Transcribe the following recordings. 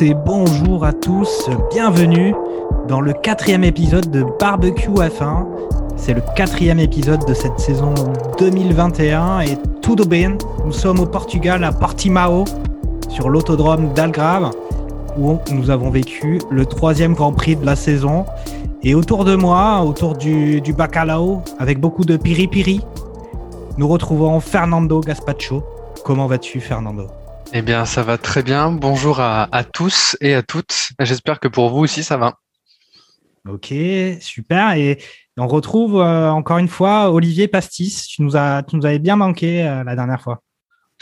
et bonjour à tous, bienvenue dans le quatrième épisode de Barbecue F1. C'est le quatrième épisode de cette saison 2021 et tout de bien, nous sommes au Portugal à Portimao, sur l'autodrome d'Algrave, où nous avons vécu le troisième Grand Prix de la saison. Et autour de moi, autour du, du bacalao, avec beaucoup de piri-piri, nous retrouvons Fernando Gaspacho. Comment vas-tu Fernando? Eh bien, ça va très bien. Bonjour à, à tous et à toutes. J'espère que pour vous aussi, ça va. Ok, super. Et on retrouve euh, encore une fois Olivier Pastis. Tu nous, as, tu nous avais bien manqué euh, la dernière fois.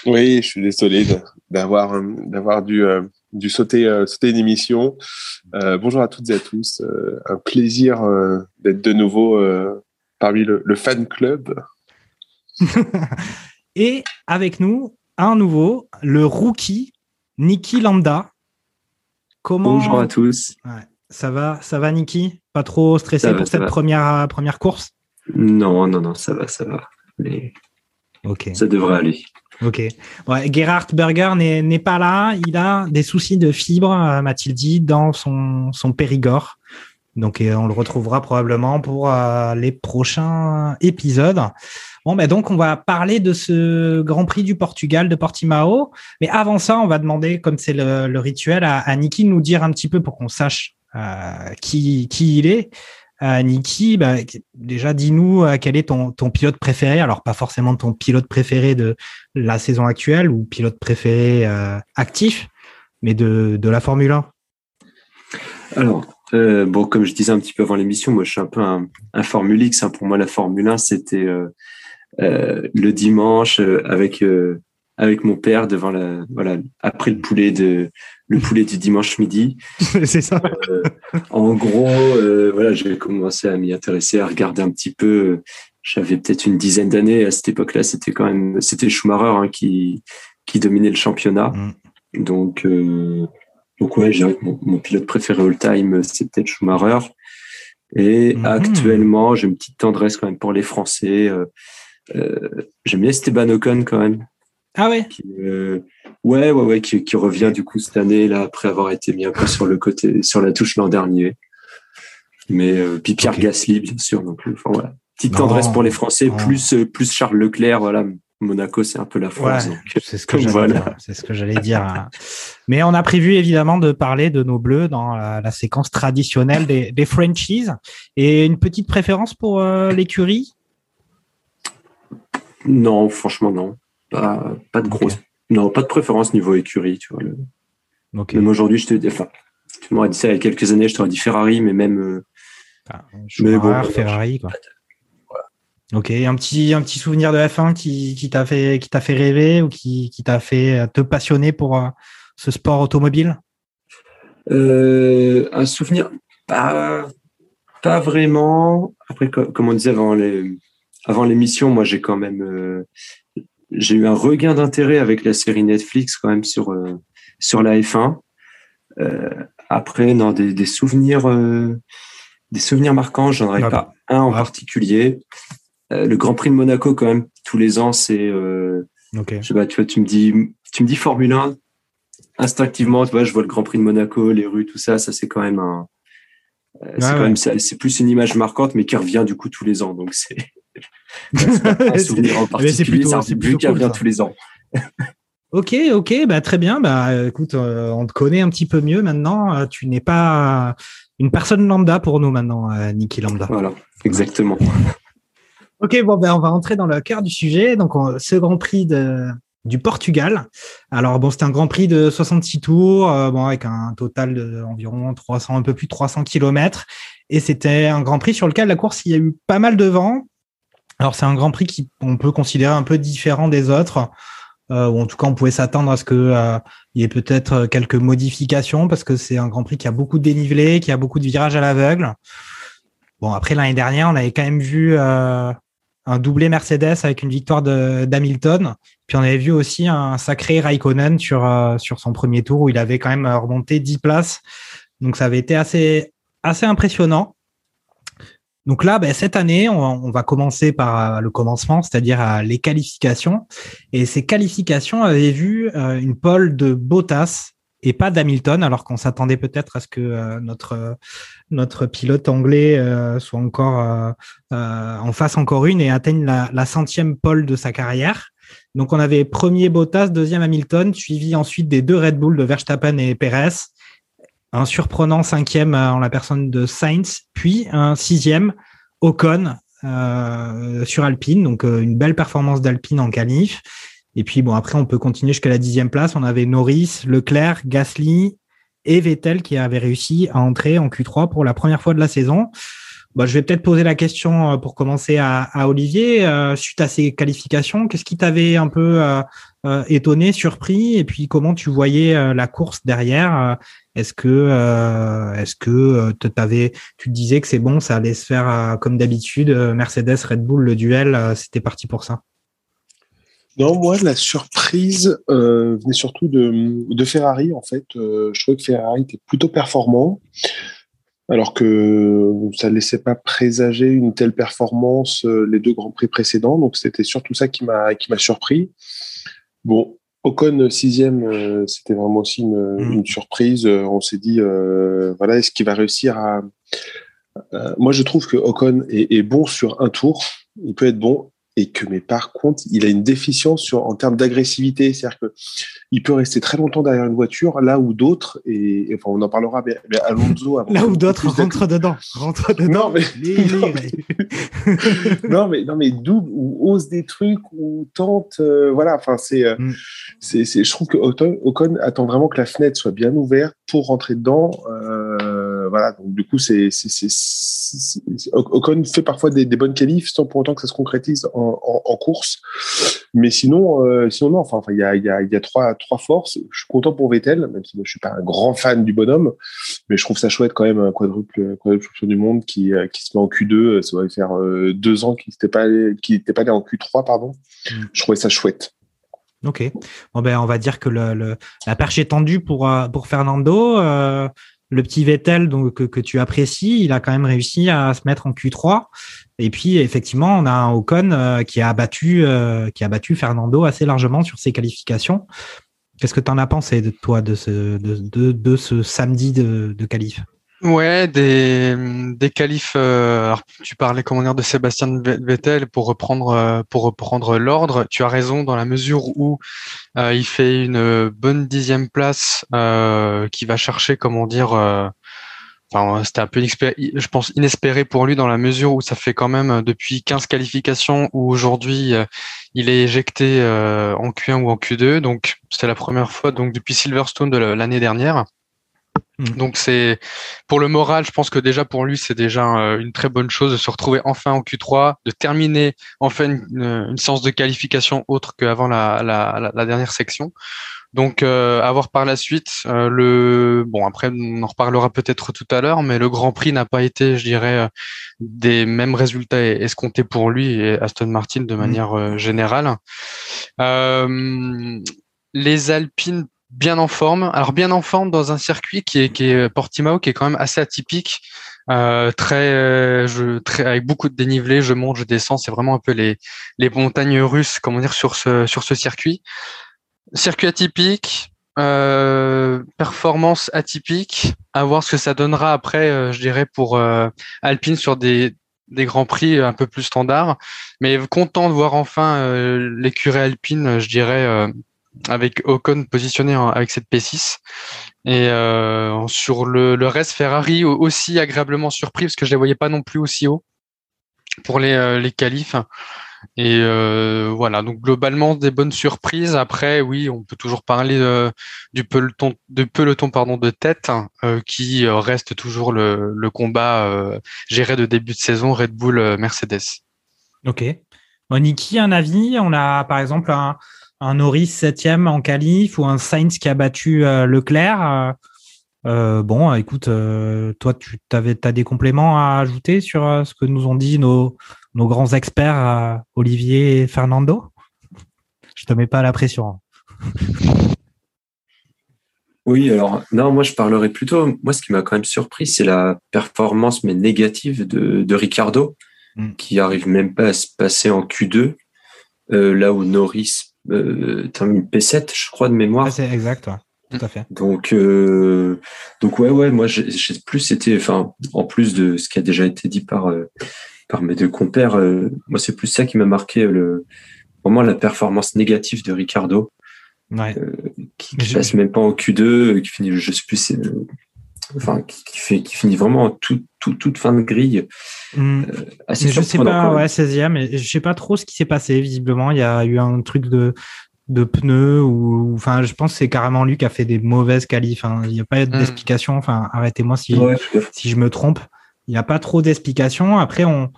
Oui, je suis désolé d'avoir euh, d'avoir dû euh, dû sauter euh, sauter une émission. Euh, bonjour à toutes et à tous. Euh, un plaisir euh, d'être de nouveau euh, parmi le, le fan club. Et avec nous, un nouveau, le rookie, Niki Lambda. Comment Bonjour à tous. Ouais, ça va, ça va, Niki Pas trop stressé va, pour cette va. première, première course? Non, non, non, ça va, ça va. Mais Ok. ça devrait aller. Ok. Ouais, Gerhard Berger n'est pas là. Il a des soucis de fibre, euh, m'a-t-il dit, dans son, son périgord. Donc, on le retrouvera probablement pour euh, les prochains épisodes. Bon, ben donc, on va parler de ce Grand Prix du Portugal de Portimao. Mais avant ça, on va demander, comme c'est le, rituel, à, Niki de nous dire un petit peu pour qu'on sache euh, qui, qui il est. Euh, Niki, bah, déjà, dis-nous euh, quel est ton, ton pilote préféré. Alors, pas forcément ton pilote préféré de la saison actuelle ou pilote préféré euh, actif, mais de, de la Formule 1. Alors, euh, bon, comme je disais un petit peu avant l'émission, moi, je suis un peu un, un Formule X. hein. Pour moi, la Formule 1, c'était euh, euh, le dimanche avec avec mon père devant la voilà après le poulet de le poulet du dimanche midi. c'est ça. En gros, voilà, j'ai commencé à m'y intéresser, à regarder un petit peu. J'avais peut-être une dizaine d'années. À cette époque-là, c'était quand même, c'était Schumacher hein, qui qui dominait le championnat. Mm. Donc, donc ouais, je dirais que mon, mon pilote préféré all-time, c'est peut-être Schumacher. Et Mhm. actuellement, j'ai une petite tendresse quand même pour les Français. Euh, euh, J'aime bien Esteban Ocon quand même. Ah ouais Qui, euh, ouais, ouais, ouais, qui, qui revient du coup cette année là après avoir été mis un peu sur le côté, sur la touche l'an dernier. Mais euh, puis Pierre. Gasly bien sûr. Donc euh, enfin voilà, petite Non, tendresse pour les Français. Plus euh, plus Charles Leclerc. Voilà, Monaco c'est un peu la France. Ouais, c'est ce que j'allais voilà. dire. C'est ce que j'allais dire. hein. Mais on a prévu évidemment de parler de nos bleus dans la, la séquence traditionnelle des, des franchises. Et une petite préférence pour euh, l'écurie? Non, franchement, non. Pas, pas de Ok. grosse. Non, pas de préférence niveau écurie, tu vois. le- Ok. Même aujourd'hui, je te dis, enfin, tu m'aurais dit ça il y a quelques années, je t'aurais dit Ferrari, mais même, euh, Enfin, Mais bon. Ferrari. Ok, un petit, un petit souvenir de F1 qui, qui t'a fait, qui t'a fait rêver ou qui, qui t'a fait euh, te passionner pour euh, ce sport automobile? Euh, un souvenir, pas, pas vraiment. Après, co- comme on disait avant les, avant l'émission, moi, j'ai quand même, euh, j'ai eu un regain d'intérêt avec la série Netflix quand même sur, sur la F1. Euh, après, non, des, des souvenirs, des souvenirs marquants, j'en aurais Ah, pas un en ah. particulier. Euh, le Grand Prix de Monaco, quand même, tous les ans, c'est, euh, Ok. je sais pas, tu vois, tu me dis, tu me dis Formule 1, instinctivement, tu vois, je vois le Grand Prix de Monaco, les rues, tout ça, ça c'est quand même un, euh, c'est Ouais, quand ouais. même, c'est plus une image marquante, mais qui revient du coup tous les ans. Donc c'est, c'est pas un souvenir en c'est particulier, plutôt- c'est un but plutôt qui revient tous les ans. Ok, ok, bah très bien. Bah écoute, euh, on te connaît un petit peu mieux maintenant. Euh, tu n'es pas une personne lambda pour nous maintenant, euh, Niki Lambda. Voilà, exactement. Ok, bon, ben on va entrer dans le cœur du sujet. Donc, on- ce Grand Prix de, du Portugal. Alors, bon, c'était un Grand Prix de 66 tours, euh, bon, avec un total d'environ 300, un peu plus de 300 kilomètres. Et c'était un Grand Prix sur lequel la course, il y a eu pas mal de vent. Alors, c'est un Grand Prix qui on peut considérer un peu différent des autres. Euh, ou en tout cas, on pouvait s'attendre à ce que euh, il y ait peut-être quelques modifications parce que c'est un Grand Prix qui a beaucoup de dénivelé, qui a beaucoup de virages à l'aveugle. Bon, après l'année dernière, on avait quand même vu euh, un doublé Mercedes avec une victoire d'Hamilton. Puis on avait vu aussi un sacré Raikkonen sur, euh, sur son premier tour où il avait quand même remonté 10 places. Donc ça avait été assez, assez impressionnant. Donc là, ben, cette année, on, va commencer par euh, le commencement, c'est-à-dire euh, les qualifications. Et ces qualifications avaient vu une pole de Bottas et pas d'Hamilton, alors qu'on s'attendait peut-être à ce que notre notre pilote anglais soit encore en face encore une et atteigne la, la centième pole de sa carrière. Donc on avait premier Bottas, deuxième Hamilton, suivi ensuite des deux Red Bull de Verstappen et Perez, un surprenant cinquième euh, en la personne de Sainz, puis un sixième Ocon euh, sur Alpine, donc euh, une belle performance d'Alpine en qualif. Et puis bon après on peut continuer jusqu'à la dixième place. On avait Norris, Leclerc, Gasly et Vettel qui avaient réussi à entrer en Q3 pour la première fois de la saison. Bah, je vais peut-être poser la question euh, pour commencer à, Olivier. Euh, suite à ces qualifications, qu'est-ce qui t'avait un peu euh, étonné, surpris? Et puis comment tu voyais la course derrière? Est-ce que, est-ce que tu te disais que c'est bon, ça allait se faire comme d'habitude, Mercedes, Red Bull, le duel, c'était parti pour ça? Non, moi, la surprise venait surtout de, de, Ferrari, en fait. je trouvais que Ferrari était plutôt performant alors que ça ne laissait pas présager une telle performance euh, les deux grands prix précédents. Donc c'était surtout ça qui m'a qui m'a surpris. Bon, Ocon sixième, euh, c'était vraiment aussi une, mmh. une surprise. Euh, on s'est dit voilà, est-ce qu'il va réussir à moi, je trouve que Ocon est, est, bon sur un tour. Il peut être bon et que mais par contre il a une déficience sur en termes d'agressivité. C'est-à-dire que il peut rester très longtemps derrière une voiture là où d'autres et, enfin on en parlera mais, Alonso là où d'autres rentrent dedans rentrent dedans. Non mais non, mais non mais double ou ose des trucs ou tente euh, voilà enfin c'est euh, mm. c'est je trouve que Ocon, attend vraiment que la fenêtre soit bien ouverte pour rentrer dedans euh, voilà donc du coup c'est Ocon fait parfois des, des bonnes qualifs sans pour autant que ça se concrétise en en, course. Mais sinon, euh, sinon non. Enfin, il y a, y, a, y a trois, trois forces. Je suis content pour Vettel, même si moi, je suis pas un grand fan du bonhomme, mais je trouve ça chouette quand même un quadruple, quadruple champion du monde qui, euh, qui se met en Q2. Ça va faire euh, deux ans qu'il n'était pas, n'était pas allé en Q3, pardon. Mm. Je trouvais ça chouette. Ok. Bon ben, on va dire que le, la perche est tendue pour pour Fernando. Le petit Vettel donc que, tu apprécies, il a quand même réussi à se mettre en Q3. Et puis effectivement, on a un Ocon euh, qui a battu euh, qui a Fernando assez largement sur ses qualifications. Qu'est-ce que tu en as pensé de toi de ce de, de, ce samedi de, de Ouais, des des qualifs. Euh, tu parlais comment dire de Sébastien Vettel pour reprendre pour reprendre l'ordre. Tu as raison dans la mesure où il fait une bonne dixième place qui va chercher comment dire c'était un peu, je pense, inespéré pour lui dans la mesure où ça fait quand même euh, depuis 15 qualifications où aujourd'hui euh, il est éjecté euh, en Q1 ou en Q2. Donc c'est la première fois donc depuis Silverstone de l'année dernière. Hmm. Donc c'est pour le moral, je pense que déjà pour lui c'est déjà une très bonne chose de se retrouver enfin en Q3, de terminer enfin une, une séance de qualification autre qu'avant la, la, la, dernière section. Donc, euh, à voir par la suite. Euh, le bon, après, on en reparlera peut-être tout à l'heure, mais le Grand Prix n'a pas été, je dirais, euh, des mêmes résultats escomptés pour lui et Aston Martin de mmh. manière générale. les Alpines bien en forme. Alors bien en forme dans un circuit qui est, qui est Portimao, qui est quand même assez atypique. très, je, très, avec beaucoup de dénivelé, je monte, je descends, c'est vraiment un peu les, les montagnes russes, comment dire, sur ce, sur ce circuit. Circuit atypique, euh, performance atypique, à voir ce que ça donnera après, euh, je dirais, pour euh, Alpine sur des, des grands prix un peu plus standards. Mais content de voir enfin euh, l'écurie Alpine, je dirais, avec Ocon positionné avec cette P6. Et sur le, reste, Ferrari aussi agréablement surpris parce que je les voyais pas non plus aussi haut pour les, les qualifs. Et euh, voilà, donc globalement des bonnes surprises. Après, oui, on peut toujours parler euh, du peloton, de peloton pardon de tête euh, qui reste toujours le, le combat géré de début de saison Red Bull Mercedes. Ok. Bon, Niki, un avis? On a par exemple un, un Norris septième en qualif ou un Sainz qui a battu Leclerc. Euh, bon, écoute, euh, toi, tu avais, as des compléments à ajouter sur euh, ce que nous ont dit nos, nos grands experts, euh, Olivier et Fernando? Je te mets pas la pression. Oui, alors non, moi je parlerai plutôt. Moi, ce qui m'a quand même surpris, c'est la performance mais négative de, de Ricardo, Mm. qui arrive même pas à se passer en Q2, euh, là où Norris euh, termine P7, je crois de mémoire. C'est exact, ouais. tout à fait. Donc, euh, donc ouais, ouais, moi j'ai plus été, enfin, en plus de ce qui a déjà été dit par euh, par mes deux compères, euh, moi c'est plus ça qui m'a marqué euh, le vraiment la performance négative de Ricardo, Ouais. qui, Mais qui je- passe même pas en Q2, euh, qui finit, je sais plus, euh, enfin, qui, qui fait, qui finit vraiment en tout, tout- toute fin de grille. Hmm. Assez Mais je sais pas, ouais, 16e, et je sais pas trop ce qui s'est passé, visiblement. Il y a eu un truc de, de pneus ou, enfin, je pense que c'est carrément lui qui a fait des mauvaises qualifs. hein. Il n'y a pas Mm. d'explication. Enfin, arrêtez-moi si, Ouais, fait. si je me trompe. Il n'y a pas trop d'explications. Après, on,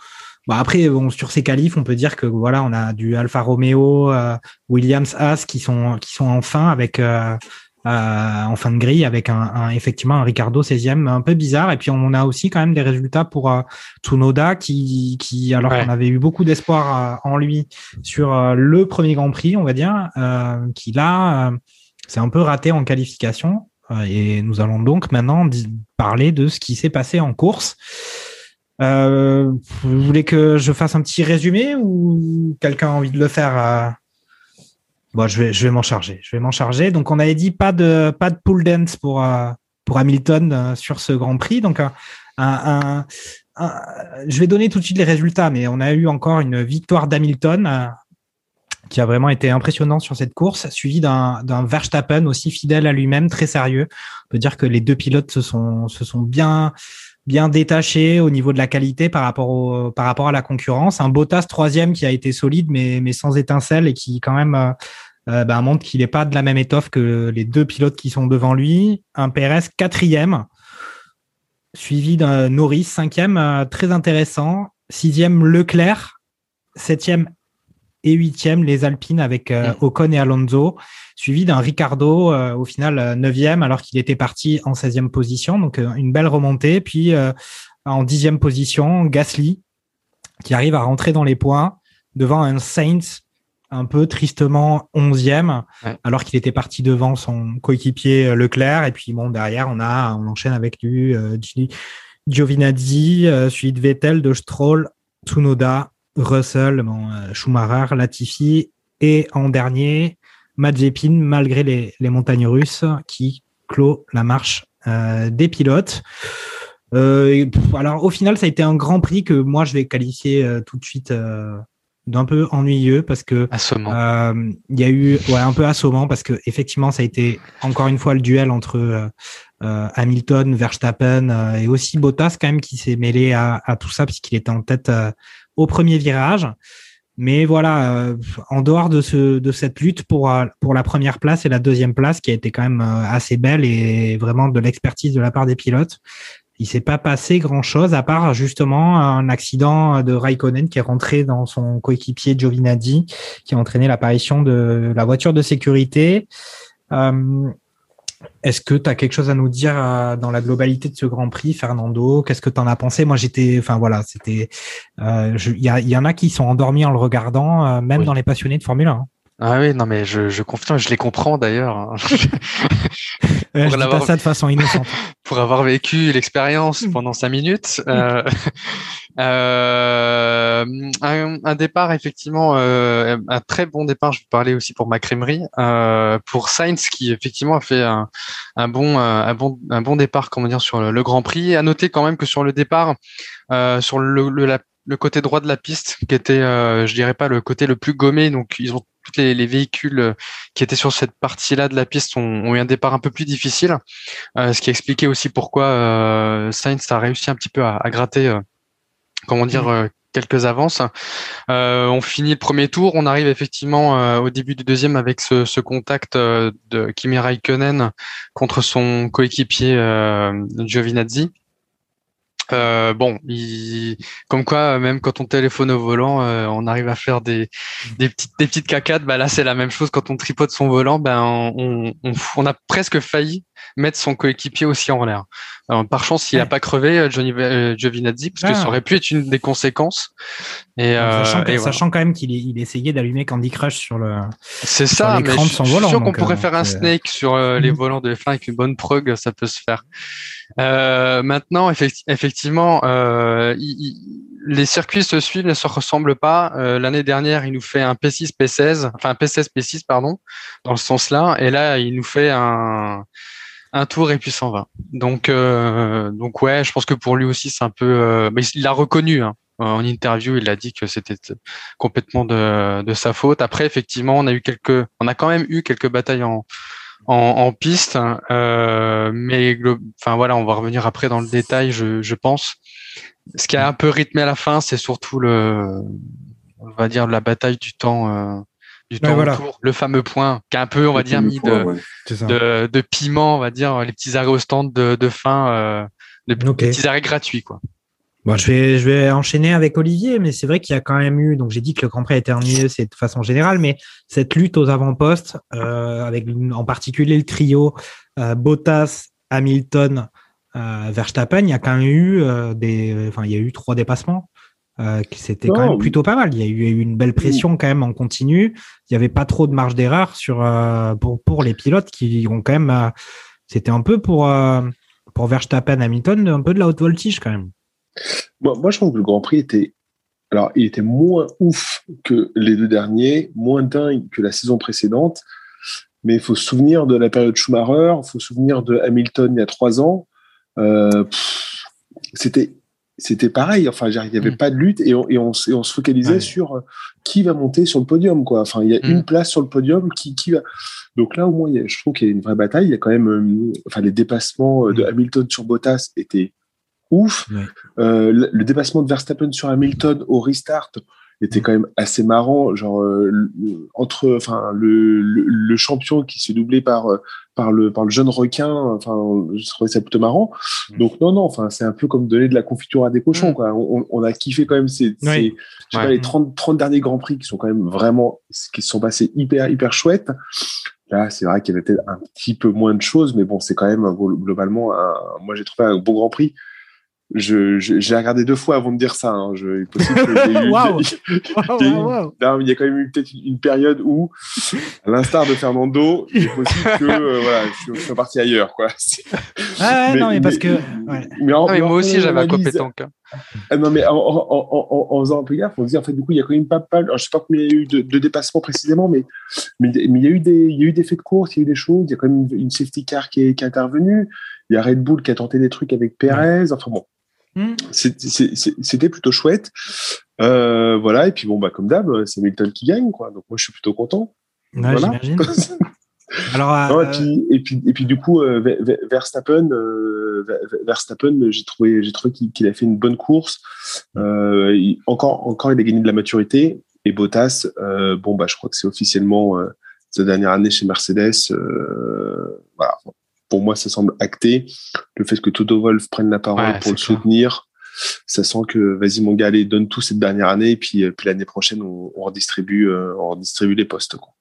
bah après, bon, sur ces qualifs, on peut dire que voilà, on a du Alfa Romeo, euh, Williams, Haas qui sont qui sont en fin avec euh, euh, en fin de grille avec un, un- effectivement un Ricardo 16e un peu bizarre. Et puis on a aussi quand même des résultats pour euh, Tsunoda qui qui alors Ouais. qu'on avait eu beaucoup d'espoir euh, en lui sur euh, le premier Grand Prix, on va dire, euh, qui là c'est un peu raté en qualification. Euh, Et nous allons donc maintenant parler de ce qui s'est passé en course. Euh, vous voulez que je fasse un petit résumé ou quelqu'un a envie de le faire Je vais, je vais m'en charger. Je vais m'en charger. Donc, on avait dit pas de pas de pool dance pour euh, pour Hamilton euh, sur ce Grand Prix. Donc, un, un, un- je vais donner tout de suite les résultats, mais on a eu encore une victoire d'Hamilton euh, qui a vraiment été impressionnant sur cette course, suivi d'un Verstappen aussi fidèle à lui-même, très sérieux. On peut dire que les deux pilotes se sont se sont bien bien détachés au niveau de la qualité par rapport au par rapport à la concurrence. Un Bottas troisième qui a été solide mais mais sans étincelle et qui quand même euh, ben, montre qu'il n'est pas de la même étoffe que les deux pilotes qui sont devant lui. Un Perez quatrième, suivi d'un Norris cinquième, euh, très intéressant. Sixième Leclerc, septième et huitième les Alpines avec euh. Ocon et Alonso, suivi d'un Ricardo au final neuvième alors qu'il était parti en 16e position. Donc une belle remontée. Puis en dixième position, Gasly qui arrive à rentrer dans les points devant un Saints un peu tristement 11e, Ouais. alors qu'il était parti devant son coéquipier euh, Leclerc. Et puis bon, derrière, on a, on enchaîne avec du euh, Gi- Giovinazzi, euh, suivi de Vettel, de Stroll, Tsunoda, Russell, bon, euh, Schumacher, Latifi et en dernier, Mazepin, malgré les, les montagnes russes, qui clôt la marche euh, des pilotes. Euh, et, alors au final, ça a été un grand prix que moi je vais qualifier euh, tout de suite euh, d'un peu ennuyeux parce que Assommant. euh, il y a eu ouais, un peu assommant parce que effectivement ça a été encore une fois le duel entre euh, euh, Hamilton, Verstappen euh, et aussi Bottas quand même qui s'est mêlé à, à tout ça puisqu'il était en tête euh, au premier virage. Mais voilà, euh, en dehors de ce de cette lutte pour pour la première place et la deuxième place qui a été quand même euh, assez belle et vraiment de l'expertise de la part des pilotes, il s'est pas passé grand chose à part justement un accident de Raikkonen qui est rentré dans son coéquipier Giovinazzi, qui a entraîné l'apparition de la voiture de sécurité. Euh, Est-ce que tu as quelque chose à nous dire euh, dans la globalité de ce Grand Prix, Fernando? Qu'est-ce que tu en as pensé? Moi, j'étais, enfin voilà, c'était, euh, il y, en a qui sont endormis en le regardant, même Oui. dans les passionnés de Formule 1. Ah oui, non, mais je, je confirme, je les comprends d'ailleurs. Euh, je dis pas ça de façon innocente. pour avoir vécu l'expérience Mm. pendant cinq minutes. Euh, euh, un, un départ effectivement, euh, un très bon départ. Je vais parler aussi pour ma crèmerie, euh, pour Sainz qui effectivement a fait un, un bon, euh, un bon, un bon départ, comment dire, sur le, le Grand Prix. À noter quand même que sur le départ, euh, sur le, le, la- le côté droit de la piste, qui était, euh, je dirais pas le côté le plus gommé, donc ils ont tous les, les véhicules euh, qui étaient sur cette partie-là de la piste ont, ont eu un départ un peu plus difficile. Euh, ce qui expliquait aussi pourquoi euh, Sainz a réussi un petit peu à, à gratter, comment dire, euh, quelques avances. Euh, on finit le premier tour, on arrive effectivement euh, au début du deuxième avec ce, ce contact euh, de Kimi Raikkonen contre son coéquipier Giovinazzi. Euh, bon, il, comme quoi, même quand on téléphone au volant, euh, on arrive à faire des, des petites, des petites cacades. Bah là, c'est la même chose quand on tripote son volant. Ben, on, on, on a presque failli mettre son coéquipier aussi en l'air. par chance, il n'a pas crevé Johnny Giovinazzi parce que ça ah. aurait pu être une des conséquences. Et, sachant, quand même qu'il il essayait d'allumer Candy Crush sur le. C'est ça, mais je suis sûr qu'on pourrait faire un snake sur les mhm. volants de F1 avec une bonne prog, ça peut se faire. Maintenant, effectivement, les circuits se suivent, ne se ressemblent pas. Euh, l'année dernière, il nous fait un P6, P16, enfin un P16, P6, pardon, dans ce sens-là. Et là, il nous fait un, un tour et puis s'en va. Donc, euh, donc ouais, je pense que pour lui aussi, c'est un peu. Euh, mais il l'a reconnu. Hein. En interview, il a dit que c'était complètement de, de sa faute. Après, effectivement, on a eu quelques, on a quand même eu quelques batailles en, en, en piste, hein. mais enfin voilà, on va revenir après dans le détail, je, je pense. Ce qui a un peu rythmé à la fin, c'est surtout le, on va dire la bataille du temps, euh, du temps autour, le fameux point qui a un peu, on va dire, mis de, de, piment, on va dire, les petits arrêts au stand de, de fin, euh, les petits arrêts gratuits, quoi. Bon, je vais, je vais enchaîner avec Olivier, mais c'est vrai qu'il y a quand même eu, donc j'ai dit que le Grand Prix été ennuyeux, c'est de façon générale, mais cette lutte aux avant-postes, euh, avec en particulier le trio euh, Bottas, Hamilton, euh, Verstappen, il y a quand même eu euh, des, enfin, il y a eu trois dépassements. Euh, c'était quand même plutôt pas mal. Il y a eu une belle pression quand même en continu. Il y avait pas trop de marge d'erreur sur pour pour les pilotes qui ont quand même. c'était un peu pour pour Verstappen, Hamilton, un peu de la haute voltige quand même. Moi, moi, je trouve que le Grand Prix était alors il était moins ouf que les deux derniers, moins dingue que la saison précédente. Mais il faut se souvenir de la période Schumacher, il faut se souvenir de Hamilton il y a trois ans. Euh, c'était c'était pareil. Enfin, il n'y avait mm. pas de lutte et on, et on, on se focalisait sur euh, qui va monter sur le podium. Quoi. Enfin, il y a mm. une place sur le podium qui, qui va. Donc là, au moins, je trouve qu'il y a une vraie bataille. Il y a quand même, euh, enfin, les dépassements de mm. Hamilton sur Bottas étaient ouf. le, dépassement de Verstappen sur Hamilton au restart, était quand même assez marrant genre euh, entre enfin le, le, champion qui s'est doublé par euh, par le par le jeune requin enfin je trouvais ça plutôt marrant. Mm. donc non non enfin c'est un peu comme donner de la confiture à des cochons mm. quoi. On, on, a kiffé quand même ces, ces je sais pas, les 30 30 derniers grands prix qui sont quand même vraiment qui se sont passés hyper hyper chouettes. Là, c'est vrai qu'il y avait peut-être un petit peu moins de choses, mais bon, c'est quand même globalement, un, moi j'ai trouvé un beau Grand Prix je, j'ai regardé deux fois avant de dire ça. Hein. Je, il, possible il y a quand même eu peut-être une période où, à l'instar de Fernando, il est possible que euh, voilà, je, je, suis parti ailleurs. Quoi. Ah ouais, non, mais parce que. Ouais. Mais, en, mais, moi aussi, j'avais un compétent. Ah, non, mais en, en, en, faisant un peu gaffe, on se dit, en fait, du coup, il y a quand même pas mal. je sais pas combien il y a eu de, de dépassements précisément, mais, mais, mais, il, y a eu des, il y a eu des faits de course, il y a eu des choses, il y a quand même une, safety car qui est, qui est intervenue. Il y a Red Bull qui a tenté des trucs avec Perez. Enfin bon, Hmm. C'était plutôt chouette. Euh, voilà, et puis bon, bah, comme d'hab, c'est Milton qui gagne, quoi. Donc moi, je suis plutôt content. voilà. Alors, euh, et, puis, et, puis, et, puis, du coup, euh, Verstappen, Verstappen j'ai trouvé, j'ai trouvé qu'il a fait une bonne course. encore, encore, il a gagné de la maturité. Et Bottas, bon, bah, je crois que c'est officiellement sa dernière année chez Mercedes. voilà pour moi, ça semble acté. Le fait que Toto Wolf prenne la parole pour le soutenir, ça sent que vas-y mon gars, allez, donne tout cette dernière année et puis, euh, puis l'année prochaine, on, on redistribue, euh, on redistribue les postes. Quoi.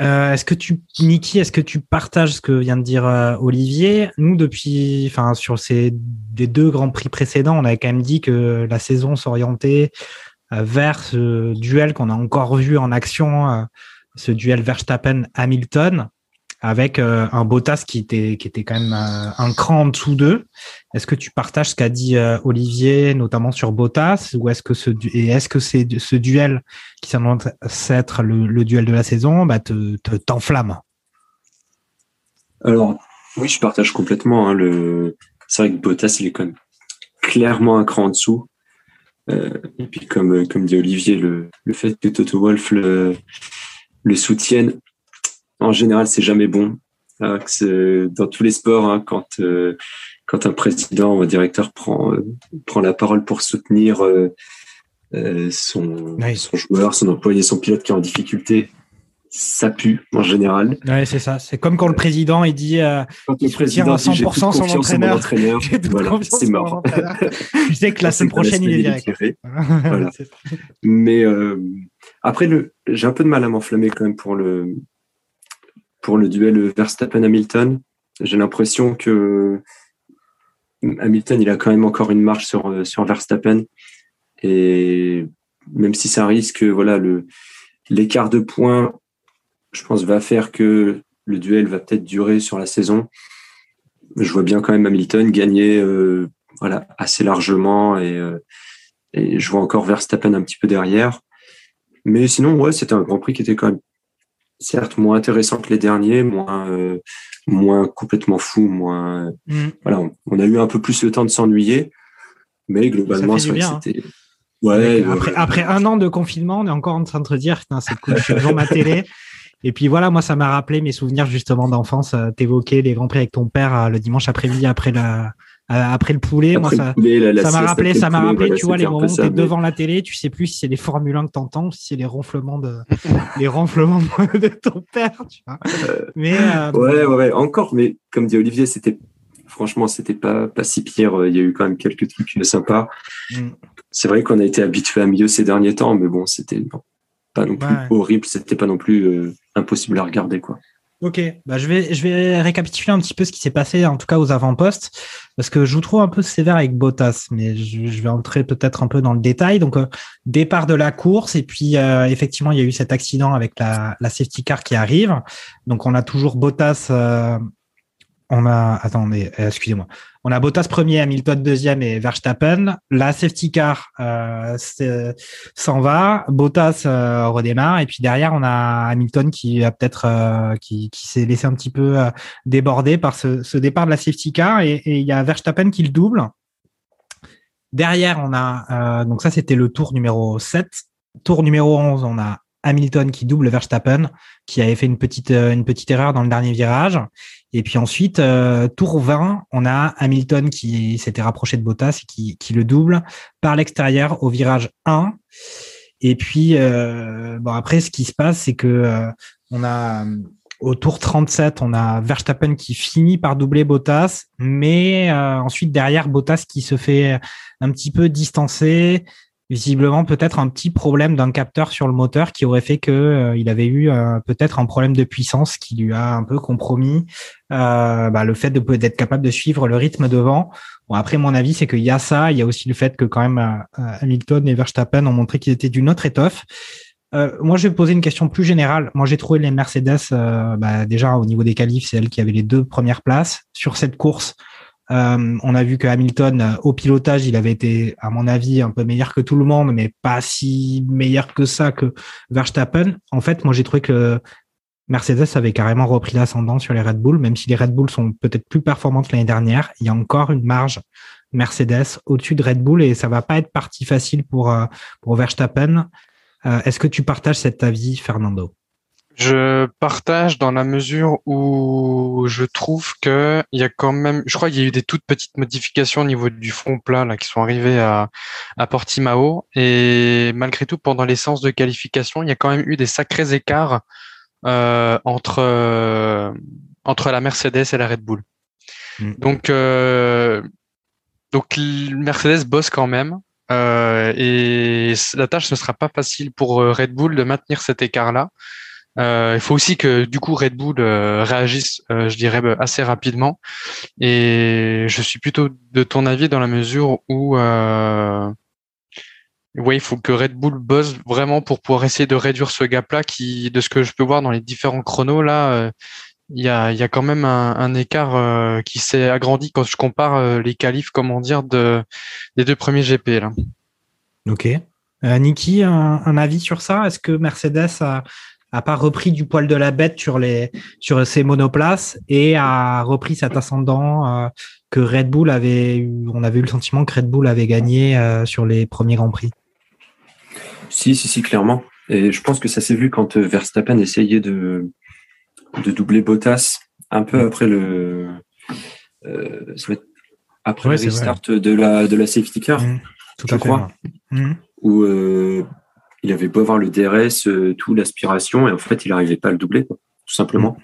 Euh, est-ce que tu, Niki, est-ce que tu partages ce que vient de dire Olivier? Nous, depuis, enfin, sur ces des deux grands prix précédents, on avait quand même dit que la saison s'orientait vers ce duel qu'on a encore vu en action, ce duel Verstappen-Hamilton avec euh, un Bottas qui était qui était quand même euh, un cran en dessous d'eux. Est-ce que tu partages ce qu'a dit euh, Olivier, notamment sur Bottas, ou est-ce que ce et est-ce que c'est ce duel qui s'annonce être le, duel de la saison, bah te t'enflamme? Alors oui, je partage complètement. Hein, c'est vrai que Bottas il est quand même clairement un cran en dessous. et puis comme comme dit Olivier, le, le fait que Toto Wolf le le soutienne en général, c'est jamais bon. dans tous les sports, hein, quand euh, quand un président ou un directeur prend euh, prend la parole pour soutenir euh, son, son joueur, son employé, son pilote qui est en difficulté, ça pue en général. Ouais, c'est ça. C'est comme quand le président il dit euh, quand le président à 100% son entraîneur. entraîneur. voilà, c'est mort. tu sais que la semaine prochaine il est direct. voilà. Mais après j'ai un peu de mal à m'enflammer quand même pour le pour le duel Verstappen-Hamilton. j'ai l'impression que Hamilton, il a quand même encore une marche sur, sur Verstappen. Et même si ça risque, voilà, l'écart de points, je pense, va faire que le duel va peut-être durer sur la saison. Je vois bien quand même Hamilton gagner, euh, voilà, assez largement et, euh, et je vois encore Verstappen un petit peu derrière. Mais sinon, ouais, c'était un Grand Prix qui était quand même certes moins intéressant que les derniers, moins euh, moins complètement fou, moins Mm. voilà, on, on a eu un peu plus le temps de s'ennuyer, mais globalement c'était ouais, après, après un an de confinement, on est encore en train de se dire, putain, c'est cool, je suis devant ma télé. Et puis voilà, moi, ça m'a rappelé mes souvenirs justement d'enfance. Euh, T'évoquais les grands prix avec ton père euh, le dimanche après-midi après la, après le poulet. après moi, ça, le poulet, la- la ça m'a rappelé, ça m'a rappelé, voilà, tu vois, les moments où t'es devant la télé, tu sais plus si c'est les Formule 1 que t'entends ou si c'est les ronflements de, les ronflements de, de ton père, tu vois. Mais, euh, Ouais, ouais, ouais, encore, mais comme dit Olivier, c'était franchement, c'était pas pas si pire. Il y a eu quand même quelques trucs sympas. Mm. C'est vrai qu'on a été habitué à mieux ces derniers temps, mais bon, c'était pas non plus Ouais. horrible. C'était pas non plus euh, impossible à regarder, quoi. Ok, bah je vais je vais récapituler un petit peu ce qui s'est passé en tout cas aux avant-postes parce que je vous trouve un peu sévère avec Bottas, mais je, je vais entrer peut-être un peu dans le détail. Donc euh, départ de la course et puis euh, effectivement il y a eu cet accident avec la, la safety car qui arrive. Donc on a toujours Bottas. euh, on a attendez, euh, excusez-moi. On a Bottas premier, Hamilton deuxième et Verstappen. La safety car euh, c'est- s'en va, Bottas euh, redémarre et puis derrière on a Hamilton qui a peut-être euh, qui, s'est laissé un petit peu euh, déborder par ce, départ de la safety car et il y a Verstappen qui le double. Derrière on a euh, donc ça c'était le tour numéro 7. Tour numéro 11, on a Hamilton qui double Verstappen qui avait fait euh, une petite erreur dans le dernier virage et puis ensuite euh, tour 20, on a Hamilton qui s'était rapproché de Bottas et qui qui le double par l'extérieur au virage 1 et puis, euh, bon, après, ce qui se passe, c'est que euh, on a euh, au tour 37, on a Verstappen qui finit par doubler Bottas, mais euh, ensuite derrière Bottas qui se fait un petit peu distancer, visiblement peut-être un petit problème d'un capteur sur le moteur qui aurait fait que euh, il avait eu euh, peut-être un problème de puissance qui lui a un peu compromis euh, bah, le fait de d'être capable de suivre le rythme devant. Bon, après, mon avis, c'est qu'il y a ça. Il y a aussi le fait que quand même euh, Hamilton et Verstappen ont montré qu'ils étaient d'une autre étoffe. Euh, moi, je vais poser une question plus générale. Moi, j'ai trouvé les Mercedes, euh, bah, déjà au niveau des qualifs, c'est elles qui avaient les deux premières places sur cette course. Euh, on a vu que Hamilton, euh, au pilotage, il avait été, à mon avis, un peu meilleur que tout le monde, mais pas si meilleur que ça que Verstappen. En fait, moi, j'ai trouvé que Mercedes avait carrément repris l'ascendant sur les Red Bull, même si les Red Bull sont peut-être plus performantes l'année dernière. Il y a encore une marge Mercedes au-dessus de Red Bull et ça va pas être partie facile pour, euh, pour Verstappen. Est-ce que tu partages cet avis, Fernando? Je partage dans la mesure où je trouve que il y a quand même, je crois qu'il y a eu des toutes petites modifications au niveau du front plat là qui sont arrivées à, à Portimao et malgré tout pendant les séances de qualification, il y a quand même eu des sacrés écarts euh, entre euh, entre la Mercedes et la Red Bull. Mm. Donc euh, donc Mercedes bosse quand même. Euh, et la tâche ne sera pas facile pour euh, Red Bull de maintenir cet écart-là. Euh, il faut aussi que du coup Red Bull euh, réagisse, euh, je dirais, bah, assez rapidement. Et je suis plutôt de ton avis dans la mesure où, ouais, il faut que Red Bull bosse vraiment pour pouvoir essayer de réduire ce gap-là, qui, de ce que je peux voir dans les différents chronos là, il y a, y a quand même un, écart qui s'est agrandi quand je compare les qualifs, comment dire, de des deux premiers GP là. Ok. Niki, un avis sur ça? Est-ce que Mercedes a, a pas repris du poil de la bête sur les sur ses monoplaces et a repris cet ascendant euh, que Red Bull avait eu On avait eu le sentiment que Red Bull avait gagné euh, sur les premiers grands prix. Si, si, si, clairement. Et je pense que ça s'est vu quand euh, Verstappen essayait de, de doubler Bottas un peu après le, euh, après Ouais, le restart de la, de la safety car, Mm, Tout je à fait. crois. ouais. Mm. où euh, il avait beau avoir le DRS, euh, tout l'aspiration, et en fait, il n'arrivait pas à le doubler, quoi, tout simplement.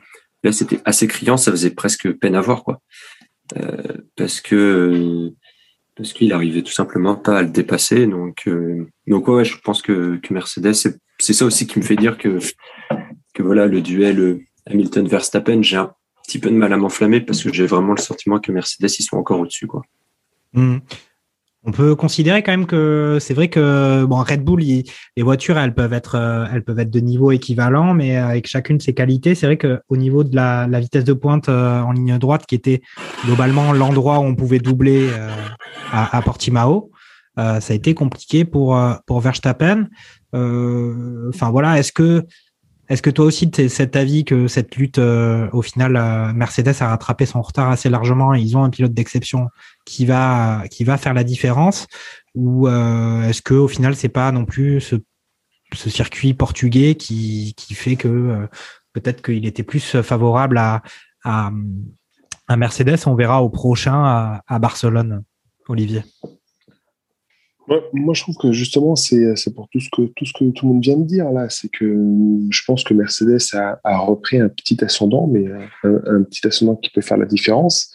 Là, c'était assez criant, ça faisait presque peine à voir, quoi. Euh, parce que parce qu'il arrivait tout simplement pas à le dépasser. Donc, euh, donc ouais, je pense que, que Mercedes, c'est ça aussi qui me fait dire que que voilà le duel Hamilton-Verstappen, j'ai un- petit peu de mal à m'enflammer parce que j'ai vraiment le sentiment que Mercedes ils sont encore au-dessus quoi. Hmm. On peut considérer quand même que c'est vrai que bon Red Bull, les voitures, elles peuvent être, euh, elles peuvent être de niveau équivalent, mais avec chacune ses qualités. C'est vrai que au niveau de la, vitesse de pointe euh, en ligne droite, qui était globalement l'endroit où on pouvait doubler euh, à, à, Portimao, ça a été compliqué pour pour Verstappen. Enfin voilà, est-ce que est-ce que toi aussi, tu es cet avis que cette lutte, euh, au final, euh, Mercedes a rattrapé son retard assez largement et ils ont un pilote d'exception qui va, qui va faire la différence? Ou euh, est-ce que au final, c'est pas non plus ce, circuit portugais qui, qui fait que peut-être qu'il était plus favorable à, à, Mercedes? On verra au prochain à Barcelone, Olivier moi, je trouve que justement, c'est pour tout ce, que, tout ce que tout le monde vient de dire là. C'est que je pense que Mercedes a, repris un petit ascendant, mais un, un, petit ascendant qui peut faire la différence.